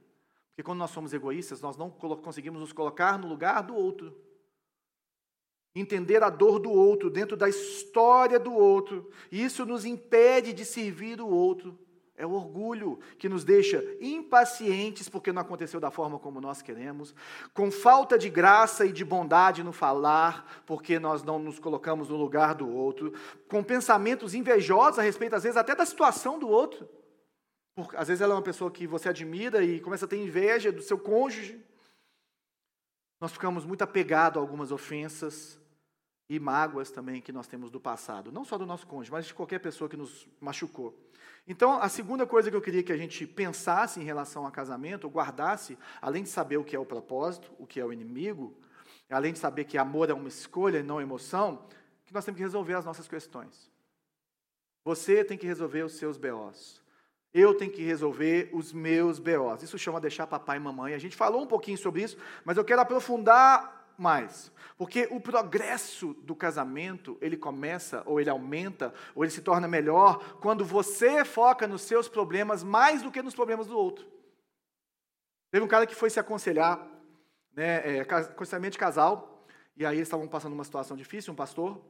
Porque quando nós somos egoístas, nós não conseguimos nos colocar no lugar do outro. Entender a dor do outro, dentro da história do outro. Isso nos impede de servir o outro. É o orgulho que nos deixa impacientes porque não aconteceu da forma como nós queremos, com falta de graça e de bondade no falar, porque nós não nos colocamos no lugar do outro, com pensamentos invejosos a respeito, às vezes, até da situação do outro. Porque, às vezes ela é uma pessoa que você admira e começa a ter inveja do seu cônjuge. Nós ficamos muito apegados a algumas ofensas e mágoas também que nós temos do passado, não só do nosso cônjuge, mas de qualquer pessoa que nos machucou. Então, a segunda coisa que eu queria que a gente pensasse em relação ao casamento, guardasse, além de saber o que é o propósito, o que é o inimigo, além de saber que amor é uma escolha e não emoção, que nós temos que resolver as nossas questões. Você tem que resolver os seus BOs. Eu tenho que resolver os meus BOs. Isso chama deixar papai e mamãe. A gente falou um pouquinho sobre isso, mas eu quero aprofundar mais. Porque o progresso do casamento, ele começa, ou ele aumenta, ou ele se torna melhor, quando você foca nos seus problemas mais do que nos problemas do outro. Teve um cara que foi se aconselhar, né, é, aconselhamento de casal, e aí eles estavam passando uma situação difícil, um pastor,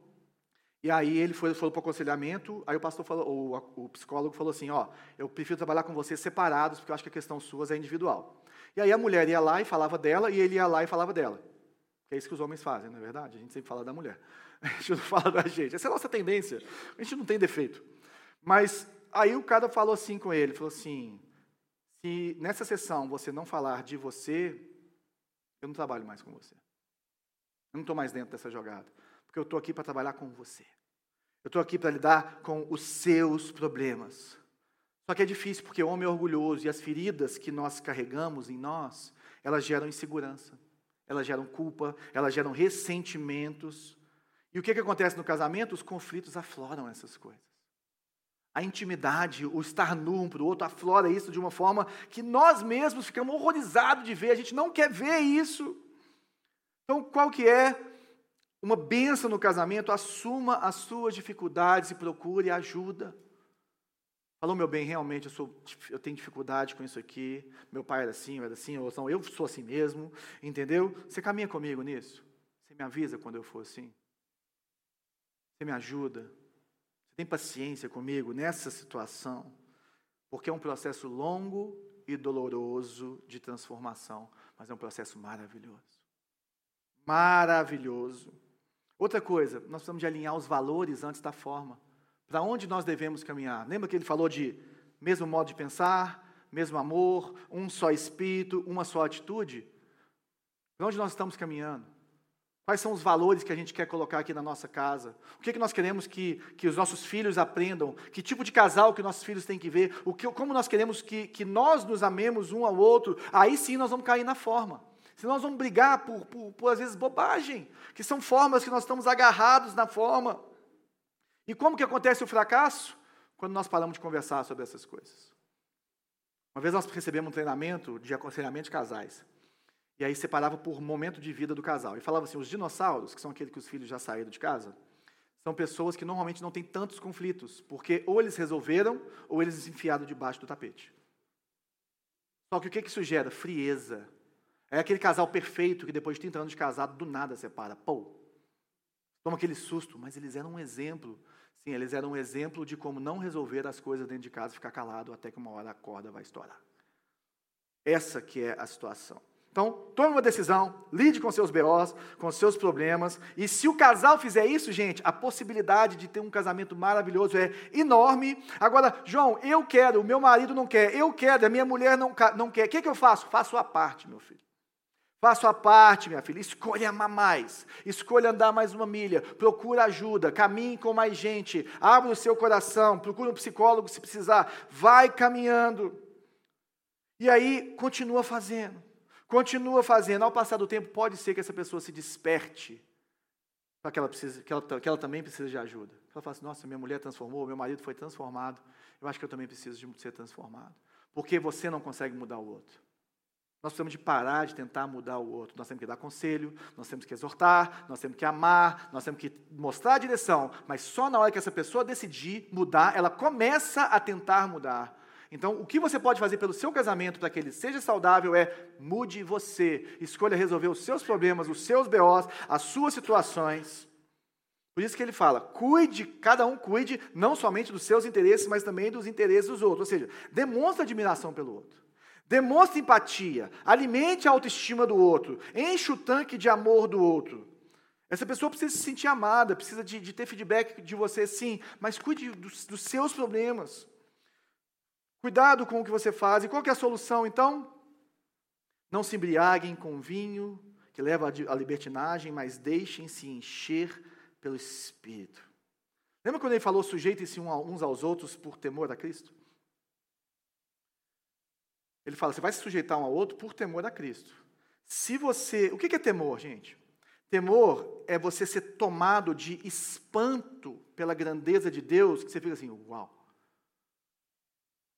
e aí ele foi, foi para o aconselhamento, aí o pastor falou, o, o psicólogo falou assim, ó, eu prefiro trabalhar com vocês separados, porque eu acho que a questão sua é individual. E aí a mulher ia lá e falava dela, e ele ia lá e falava dela. É isso que os homens fazem, não é verdade? A gente sempre fala da mulher. A gente não fala da gente. Essa é a nossa tendência. A gente não tem defeito. Mas aí o cara falou assim com ele, falou assim, se nessa sessão você não falar de você, eu não trabalho mais com você. Eu não estou mais dentro dessa jogada. Porque eu estou aqui para trabalhar com você. Eu estou aqui para lidar com os seus problemas. Só que é difícil porque o homem é orgulhoso e as feridas que nós carregamos em nós, elas geram insegurança, elas geram culpa, elas geram ressentimentos. E o que, que acontece no casamento? Os conflitos afloram essas coisas. A intimidade, o estar nu um para o outro, aflora isso de uma forma que nós mesmos ficamos horrorizados de ver, a gente não quer ver isso. Então, qual que é uma benção no casamento, assuma as suas dificuldades e procure ajuda. Falou, meu bem, realmente eu, sou, eu tenho dificuldade com isso aqui. Meu pai era assim, eu era assim, ou não, eu sou assim mesmo, entendeu? Você caminha comigo nisso? Você me avisa quando eu for assim? Você me ajuda? Você tem paciência comigo nessa situação? Porque é um processo longo e doloroso de transformação, mas é um processo maravilhoso. Maravilhoso. Outra coisa, nós precisamos de alinhar os valores antes da forma. Para onde nós devemos caminhar? Lembra que ele falou de mesmo modo de pensar, mesmo amor, um só espírito, uma só atitude? Para onde nós estamos caminhando? Quais são os valores que a gente quer colocar aqui na nossa casa? O que, é que nós queremos que, que os nossos filhos aprendam? Que tipo de casal que nossos filhos têm que ver? O que, como nós queremos que, que nós nos amemos um ao outro? Aí sim nós vamos cair na forma. Senão nós vamos brigar por, por, por, às vezes, bobagem, que são formas que nós estamos agarrados na forma. E como que acontece o fracasso? Quando nós paramos de conversar sobre essas coisas. Uma vez nós recebemos um treinamento de aconselhamento de casais. E aí separava por momento de vida do casal. E falava assim, os dinossauros, que são aqueles que os filhos já saíram de casa, são pessoas que normalmente não têm tantos conflitos, porque ou eles resolveram, ou eles enfiaram debaixo do tapete. Só que o que isso gera? Frieza, é aquele casal perfeito que depois de 30 anos de casado, do nada separa. Pô, toma aquele susto, mas eles eram um exemplo. Sim, eles eram um exemplo de como não resolver as coisas dentro de casa ficar calado até que uma hora a corda vai estourar. Essa que é a situação. Então, tome uma decisão, lide com seus BOs, com seus problemas, e se o casal fizer isso, gente, a possibilidade de ter um casamento maravilhoso é enorme. Agora, João, eu quero, o meu marido não quer, eu quero, a minha mulher não, não quer. O que, que eu faço? Faço a parte, meu filho. Faça a parte, minha filha. Escolha amar mais. Escolha andar mais uma milha. Procura ajuda. Caminhe com mais gente. Abra o seu coração. Procure um psicólogo se precisar. Vai caminhando. E aí, continua fazendo. Continua fazendo. Ao passar do tempo, pode ser que essa pessoa se desperte que ela, que, ela, que ela também precisa de ajuda. Ela fala assim: nossa, minha mulher transformou, meu marido foi transformado, eu acho que eu também preciso de ser transformado. Porque você não consegue mudar o outro. Nós precisamos de parar de tentar mudar o outro. Nós temos que dar conselho, nós temos que exortar, nós temos que amar, nós temos que mostrar a direção. Mas só na hora que essa pessoa decidir mudar, ela começa a tentar mudar. Então, o que você pode fazer pelo seu casamento para que ele seja saudável é mude você. Escolha resolver os seus problemas, os seus BOs, as suas situações. Por isso que ele fala: cuide, cada um cuide não somente dos seus interesses, mas também dos interesses dos outros. Ou seja, demonstre admiração pelo outro. Demonstre empatia, alimente a autoestima do outro, enche o tanque de amor do outro. Essa pessoa precisa se sentir amada, precisa de, de ter feedback de você, sim, mas cuide dos, dos seus problemas. Cuidado com o que você faz. E qual é a solução, então? Não se embriaguem com vinho, que leva à libertinagem, mas deixem-se encher pelo Espírito. Lembra quando ele falou sujeitem-se uns aos outros por temor a Cristo? Ele fala, você vai se sujeitar um ao outro por temor a Cristo. Se você. O que é temor, gente? Temor é você ser tomado de espanto pela grandeza de Deus, que você fica assim, uau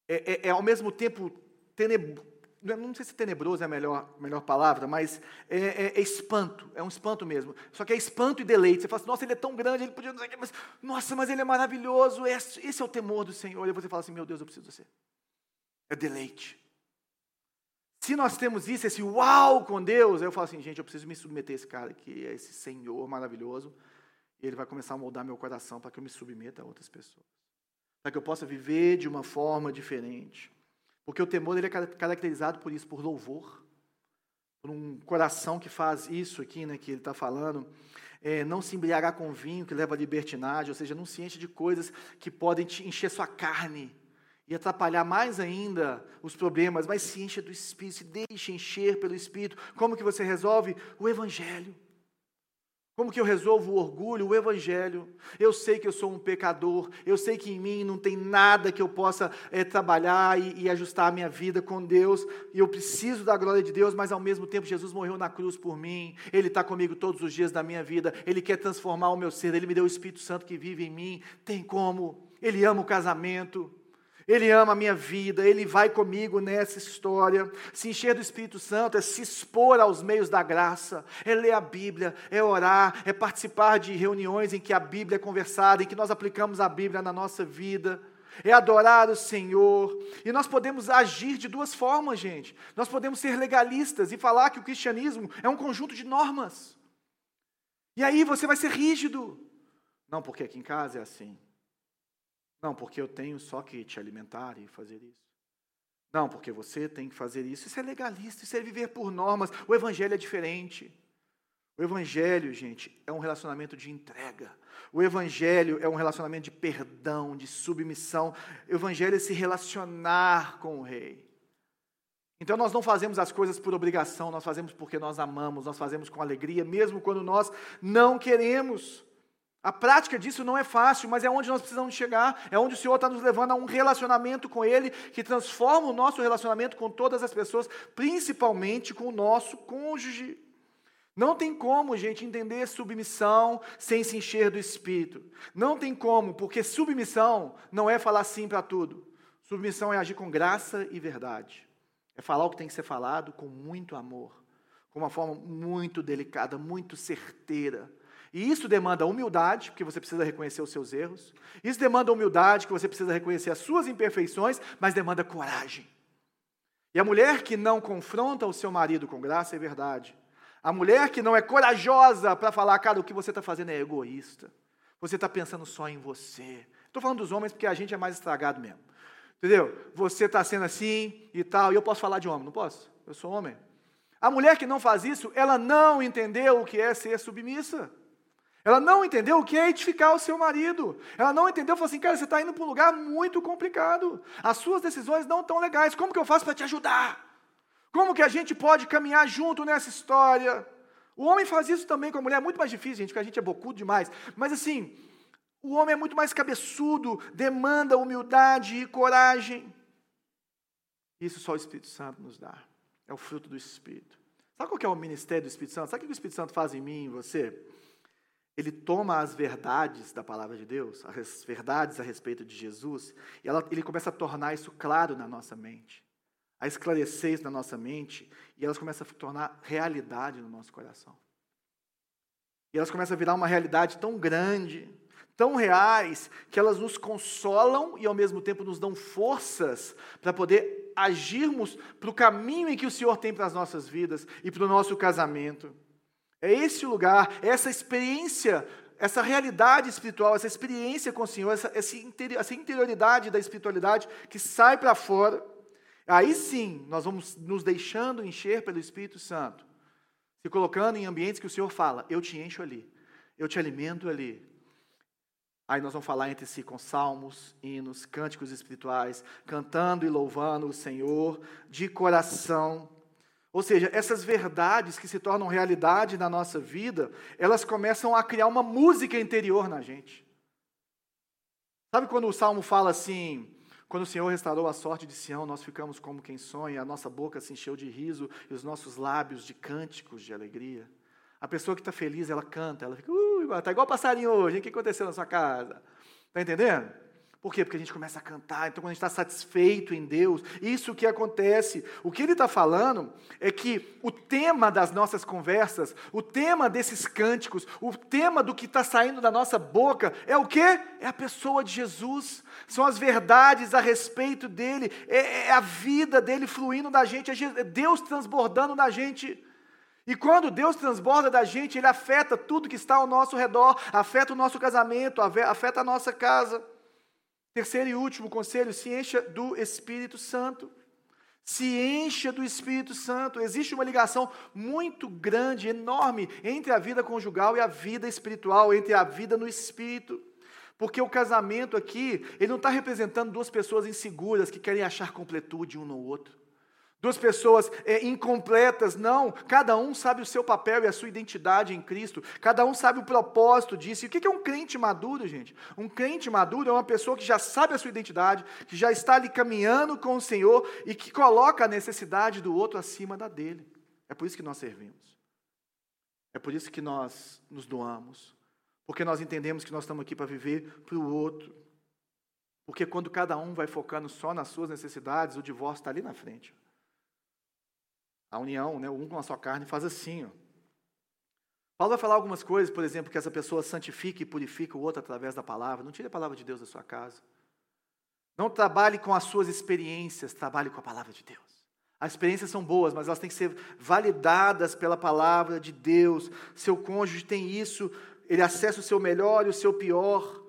é, é, é ao mesmo tempo tenebroso, não sei se tenebroso é a melhor, melhor palavra, mas é, é, é, espanto, é um espanto mesmo. Só que é espanto e deleite. Você fala assim, nossa, ele é tão grande, ele podia mas, nossa, mas ele é maravilhoso, esse, esse é o temor do Senhor. E você fala assim, meu Deus, eu preciso de você. É deleite. Se nós temos isso, esse uau com Deus, eu falo assim, gente, eu preciso me submeter a esse cara aqui, a esse Senhor maravilhoso, e ele vai começar a moldar meu coração para que eu me submeta a outras pessoas para que eu possa viver de uma forma diferente. Porque o temor ele é caracterizado por isso, por louvor, por um coração que faz isso aqui, né, que ele está falando. É, não se embriagar com vinho que leva à libertinagem, ou seja, não se enche de coisas que podem te encher sua carne e atrapalhar mais ainda os problemas, mas se enche do Espírito, se deixe encher pelo Espírito. Como que você resolve? O Evangelho. Como que eu resolvo o orgulho? O Evangelho. Eu sei que eu sou um pecador, eu sei que em mim não tem nada que eu possa é, trabalhar e, e, ajustar a minha vida com Deus, e eu preciso da glória de Deus, mas ao mesmo tempo Jesus morreu na cruz por mim, Ele está comigo todos os dias da minha vida, Ele quer transformar o meu ser, Ele me deu o Espírito Santo que vive em mim, tem como, Ele ama o casamento. Ele ama a minha vida, Ele vai comigo nessa história. Se encher do Espírito Santo é se expor aos meios da graça, é ler a Bíblia, é orar, é participar de reuniões em que a Bíblia é conversada, em que nós aplicamos a Bíblia na nossa vida, é adorar o Senhor. E nós podemos agir de duas formas, gente. Nós podemos ser legalistas e falar que o cristianismo é um conjunto de normas. E aí você vai ser rígido. Não, porque aqui em casa é assim. Não, porque eu tenho só que te alimentar e fazer isso. Não, porque você tem que fazer isso. Isso é legalista, isso é viver por normas. O evangelho é diferente. O evangelho, gente, é um relacionamento de entrega. O evangelho é um relacionamento de perdão, de submissão. O evangelho é se relacionar com o rei. Então nós não fazemos as coisas por obrigação, nós fazemos porque nós amamos, nós fazemos com alegria, mesmo quando nós não queremos. A prática disso não é fácil, mas é onde nós precisamos chegar, é onde o Senhor está nos levando a um relacionamento com Ele que transforma o nosso relacionamento com todas as pessoas, principalmente com o nosso cônjuge. Não tem como, gente, entender submissão sem se encher do Espírito. Não tem como, porque submissão não é falar sim para tudo. Submissão é agir com graça e verdade. É falar o que tem que ser falado com muito amor, com uma forma muito delicada, muito certeira e isso demanda humildade, porque você precisa reconhecer os seus erros. Isso demanda humildade, que você precisa reconhecer as suas imperfeições, mas demanda coragem. E a mulher que não confronta o seu marido com graça é verdade. A mulher que não é corajosa para falar, cara, o que você está fazendo é egoísta. Você está pensando só em você. Estou falando dos homens porque a gente é mais estragado mesmo. Entendeu? Você está sendo assim e tal, e eu posso falar de homem, não posso? Eu sou homem. A mulher que não faz isso, ela não entendeu o que é ser submissa. Ela não entendeu o que é edificar o seu marido. Ela não entendeu, falou assim, cara, você está indo para um lugar muito complicado. As suas decisões não estão legais. Como que eu faço para te ajudar? Como que a gente pode caminhar junto nessa história? O homem faz isso também com a mulher, é muito mais difícil, gente, porque a gente é bocudo demais. Mas assim, o homem é muito mais cabeçudo, demanda humildade e coragem. Isso só o Espírito Santo nos dá. É o fruto do Espírito. Sabe qual é o ministério do Espírito Santo? Sabe o que o Espírito Santo faz em mim e em você? Ele toma as verdades da palavra de Deus, as verdades a respeito de Jesus, e ela, ele começa a tornar isso claro na nossa mente, a esclarecer isso na nossa mente, e elas começam a tornar realidade no nosso coração. E elas começam a virar uma realidade tão grande, tão reais, que elas nos consolam e ao mesmo tempo nos dão forças para poder agirmos para o caminho em que o Senhor tem para as nossas vidas e para o nosso casamento. É esse lugar, é essa experiência, essa realidade espiritual, essa experiência com o Senhor, essa, essa interioridade da espiritualidade que sai para fora. Aí sim, nós vamos nos deixando encher pelo Espírito Santo, se colocando em ambientes que o Senhor fala: Eu te encho ali, eu te alimento ali. Aí nós vamos falar entre si com salmos, hinos, cânticos espirituais, cantando e louvando o Senhor de coração. Ou seja, essas verdades que se tornam realidade na nossa vida, elas começam a criar uma música interior na gente. Sabe quando o salmo fala assim: quando o Senhor restaurou a sorte de Sião, nós ficamos como quem sonha, a nossa boca se encheu de riso e os nossos lábios de cânticos de alegria. A pessoa que está feliz, ela canta, ela fica, uh, está igual passarinho hoje, o que aconteceu na sua casa? Está entendendo? Por quê? Porque a gente começa a cantar, então quando a gente está satisfeito em Deus, isso que acontece. O que ele está falando é que o tema das nossas conversas, o tema desses cânticos, o tema do que está saindo da nossa boca é o quê? É a pessoa de Jesus, são as verdades a respeito dele, é, é a vida dele fluindo da gente, é Deus transbordando na gente. E quando Deus transborda da gente, Ele afeta tudo que está ao nosso redor, afeta o nosso casamento, afeta a nossa casa. Terceiro e último conselho: se encha do Espírito Santo. Se encha do Espírito Santo. Existe uma ligação muito grande, enorme, entre a vida conjugal e a vida espiritual, entre a vida no Espírito. Porque o casamento aqui, ele não está representando duas pessoas inseguras que querem achar completude um no outro duas pessoas é, incompletas, não. Cada um sabe o seu papel e a sua identidade em Cristo. Cada um sabe o propósito disso. E o que é um crente maduro, gente? Um crente maduro é uma pessoa que já sabe a sua identidade, que já está ali caminhando com o Senhor e que coloca a necessidade do outro acima da dele. É por isso que nós servimos. É por isso que nós nos doamos. Porque nós entendemos que nós estamos aqui para viver para o outro. Porque quando cada um vai focando só nas suas necessidades, o divórcio está ali na frente. A união, né, um com a sua carne, faz assim. Ó. Paulo vai falar algumas coisas, por exemplo, que essa pessoa santifica e purifica o outro através da palavra. Não tire a palavra de Deus da sua casa. Não trabalhe com as suas experiências, trabalhe com a palavra de Deus. As experiências são boas, mas elas têm que ser validadas pela palavra de Deus. Seu cônjuge tem isso, ele acessa o seu melhor e o seu pior.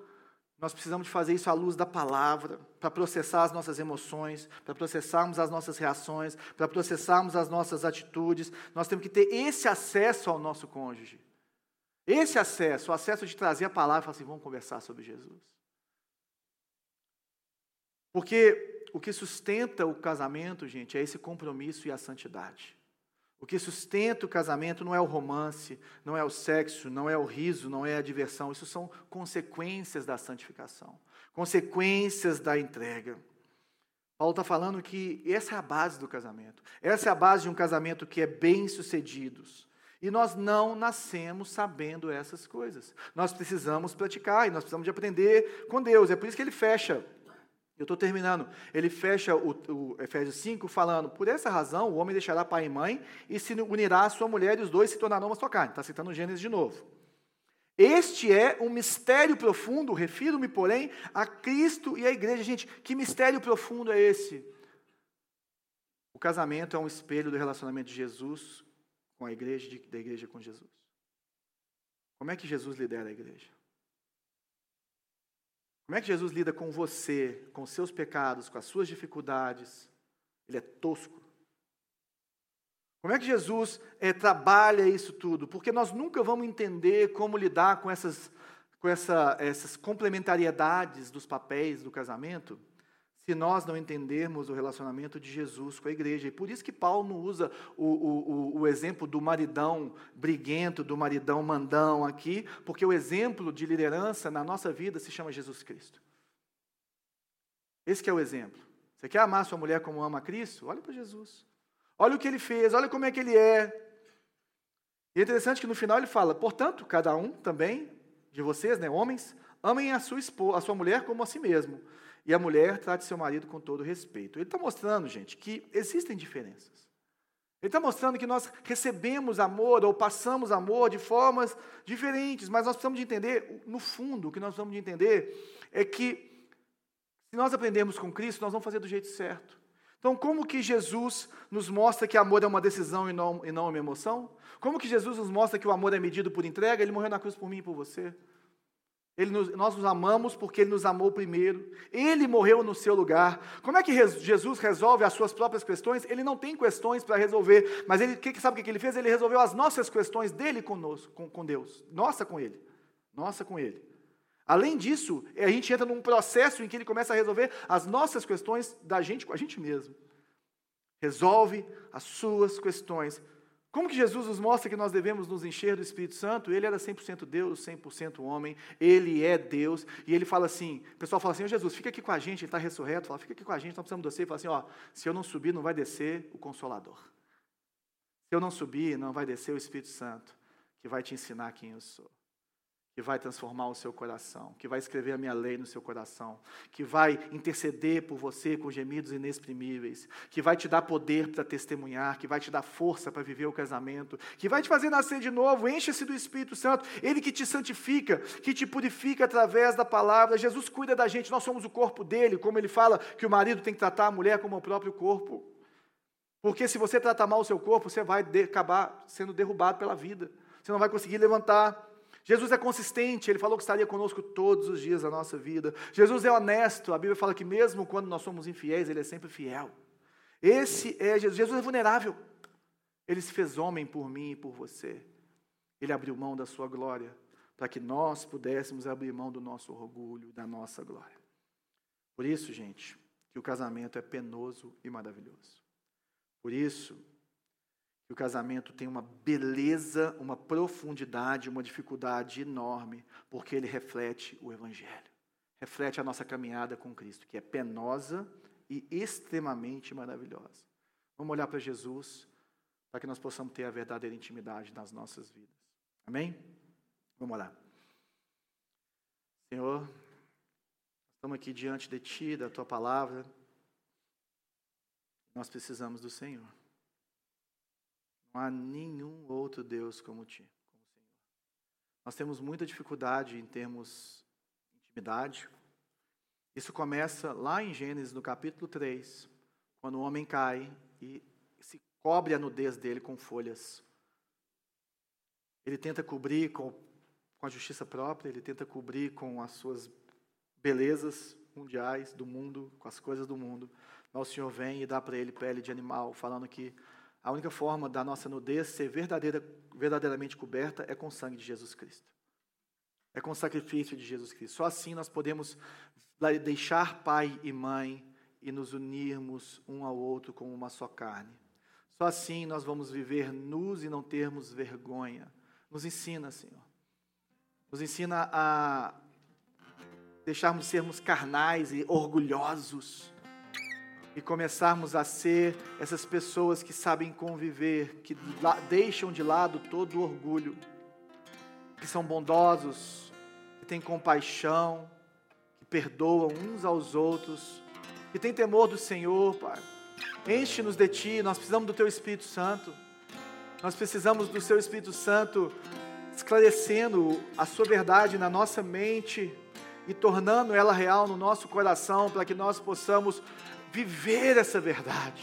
Nós precisamos fazer isso à luz da palavra, para processar as nossas emoções, para processarmos as nossas reações, para processarmos as nossas atitudes. Nós temos que ter esse acesso ao nosso cônjuge. Esse acesso, o acesso de trazer a palavra e falar assim: vamos conversar sobre Jesus. Porque o que sustenta o casamento, gente, é esse compromisso e a santidade. O que sustenta o casamento não é o romance, não é o sexo, não é o riso, não é a diversão. Isso são consequências da santificação, consequências da entrega. Paulo está falando que essa é a base do casamento. Essa é a base de um casamento que é bem sucedido. E nós não nascemos sabendo essas coisas. Nós precisamos praticar e nós precisamos de aprender com Deus. É por isso que ele fecha eu estou terminando. Ele fecha o, o, Efésios 5 falando: Por essa razão o homem deixará pai e mãe e se unirá à sua mulher e os dois se tornarão uma só carne. Está citando Gênesis de novo. Este é um mistério profundo, refiro-me, porém, a Cristo e à igreja. Gente, que mistério profundo é esse? O casamento é um espelho do relacionamento de Jesus com a igreja, de, da igreja com Jesus. Como é que Jesus lidera a igreja? Como é que Jesus lida com você, com seus pecados, com as suas dificuldades? Ele é tosco. Como é que Jesus é, trabalha isso tudo? Porque nós nunca vamos entender como lidar com essas, com essa, essas complementariedades dos papéis do casamento se nós não entendermos o relacionamento de Jesus com a igreja. E por isso que Paulo não usa o, o, o, exemplo do maridão briguento, do maridão mandão aqui, porque o exemplo de liderança na nossa vida se chama Jesus Cristo. Esse é o exemplo. Você quer amar sua mulher como ama Cristo? Olha para Jesus. Olha o que ele fez, olha como é que ele é. E é interessante que no final ele fala, portanto, cada um também de vocês, né, homens, amem a sua, a sua mulher como a si mesmo. E a mulher trate seu marido com todo respeito. Ele está mostrando, gente, que existem diferenças. Ele está mostrando que nós recebemos amor ou passamos amor de formas diferentes, mas nós precisamos de entender, no fundo, o que nós precisamos de entender é que se nós aprendermos com Cristo, nós vamos fazer do jeito certo. Então, como que Jesus nos mostra que amor é uma decisão e não, e não uma emoção? Como que Jesus nos mostra que o amor é medido por entrega? Ele morreu na cruz por mim e por você. Nos, nós nos amamos porque Ele nos amou primeiro. Ele morreu no seu lugar. Como é que Jesus resolve as suas próprias questões? Ele não tem questões para resolver, mas ele que, sabe o que ele fez? Ele resolveu as nossas questões dele conosco, com, com Deus. Nossa com Ele. Nossa com Ele. Além disso, a gente entra num processo em que ele começa a resolver as nossas questões da gente com a gente mesmo. Resolve as suas questões como que Jesus nos mostra que nós devemos nos encher do Espírito Santo? Ele era 100% Deus, 100% homem, ele é Deus, e ele fala assim, o pessoal fala assim, Jesus, fica aqui com a gente, ele está ressurreto, fala, fica aqui com a gente, nós precisamos descer, ele fala assim, ó, se eu não subir, não vai descer o Consolador. Se eu não subir, não vai descer o Espírito Santo, que vai te ensinar quem eu sou que vai transformar o seu coração, que vai escrever a minha lei no seu coração, que vai interceder por você com gemidos inexprimíveis, que vai te dar poder para testemunhar, que vai te dar força para viver o casamento, que vai te fazer nascer de novo, enche-se do Espírito Santo, Ele que te santifica, que te purifica através da palavra. Jesus cuida da gente, nós somos o corpo dele, como ele fala que o marido tem que tratar a mulher como o próprio corpo. Porque se você tratar mal o seu corpo, você vai acabar sendo derrubado pela vida, você não vai conseguir levantar. Jesus é consistente, ele falou que estaria conosco todos os dias da nossa vida. Jesus é honesto, a Bíblia fala que mesmo quando nós somos infiéis, ele é sempre fiel. Esse é Jesus. Jesus é vulnerável. Ele se fez homem por mim e por você. Ele abriu mão da sua glória para que nós pudéssemos abrir mão do nosso orgulho, da nossa glória. Por isso, gente, que o casamento é penoso e maravilhoso. Por isso, que o casamento tem uma beleza, uma profundidade, uma dificuldade enorme, porque ele reflete o Evangelho. Reflete a nossa caminhada com Cristo, que é penosa e extremamente maravilhosa. Vamos olhar para Jesus, para que nós possamos ter a verdadeira intimidade nas nossas vidas. Amém? Vamos lá. Senhor, estamos aqui diante de Ti, da Tua palavra. Nós precisamos do Senhor. Não há nenhum outro Deus como ti, como Senhor. Nós temos muita dificuldade em termos intimidade. Isso começa lá em Gênesis, no capítulo 3, quando o homem cai e se cobre a nudez dele com folhas. Ele tenta cobrir com, com a justiça própria, ele tenta cobrir com as suas belezas mundiais do mundo, com as coisas do mundo. Mas o Senhor vem e dá para ele pele de animal, falando que a única forma da nossa nudez ser verdadeira, verdadeiramente coberta é com o sangue de Jesus Cristo. É com o sacrifício de Jesus Cristo. Só assim nós podemos deixar pai e mãe e nos unirmos um ao outro como uma só carne. Só assim nós vamos viver nus e não termos vergonha. Nos ensina, Senhor. Nos ensina a deixarmos sermos carnais e orgulhosos e começarmos a ser essas pessoas que sabem conviver, que deixam de lado todo o orgulho, que são bondosos, que têm compaixão, que perdoam uns aos outros, que têm temor do Senhor, Pai. Enche-nos de Ti, nós precisamos do Teu Espírito Santo. Nós precisamos do Seu Espírito Santo esclarecendo a Sua verdade na nossa mente e tornando ela real no nosso coração, para que nós possamos viver essa verdade.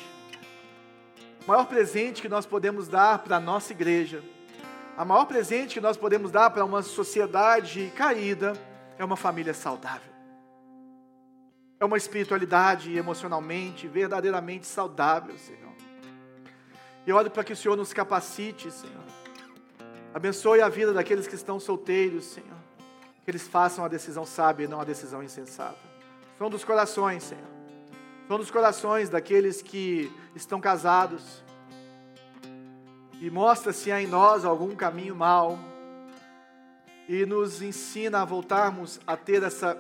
O maior presente que nós podemos dar para a nossa igreja, a maior presente que nós podemos dar para uma sociedade caída é uma família saudável. É uma espiritualidade emocionalmente, verdadeiramente saudável, Senhor. E oro para que o Senhor nos capacite, Senhor. Abençoe a vida daqueles que estão solteiros, Senhor. Que eles façam a decisão sábia e não a decisão insensata. São dos corações, Senhor. São dos corações daqueles que estão casados. E mostra se há em nós algum caminho mau. E nos ensina a voltarmos a ter essa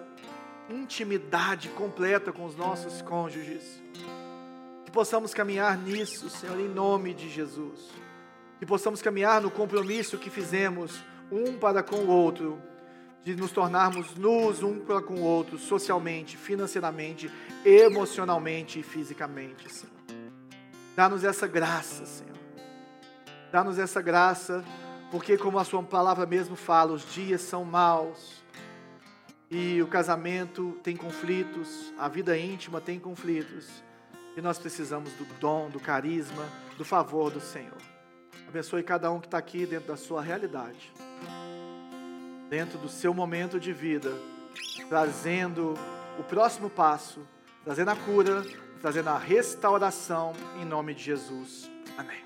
intimidade completa com os nossos cônjuges. Que possamos caminhar nisso, Senhor, em nome de Jesus. Que possamos caminhar no compromisso que fizemos um para com o outro de nos tornarmos nus um para com o outro, socialmente, financeiramente, emocionalmente e fisicamente, Senhor. Dá-nos essa graça, Senhor. Dá-nos essa graça, porque, como a Sua palavra mesmo fala, os dias são maus e o casamento tem conflitos, a vida íntima tem conflitos, e nós precisamos do dom, do carisma, do favor do Senhor. Abençoe cada um que está aqui dentro da sua realidade dentro do seu momento de vida, trazendo o próximo passo, trazendo a cura, trazendo a restauração em nome de Jesus. Amém.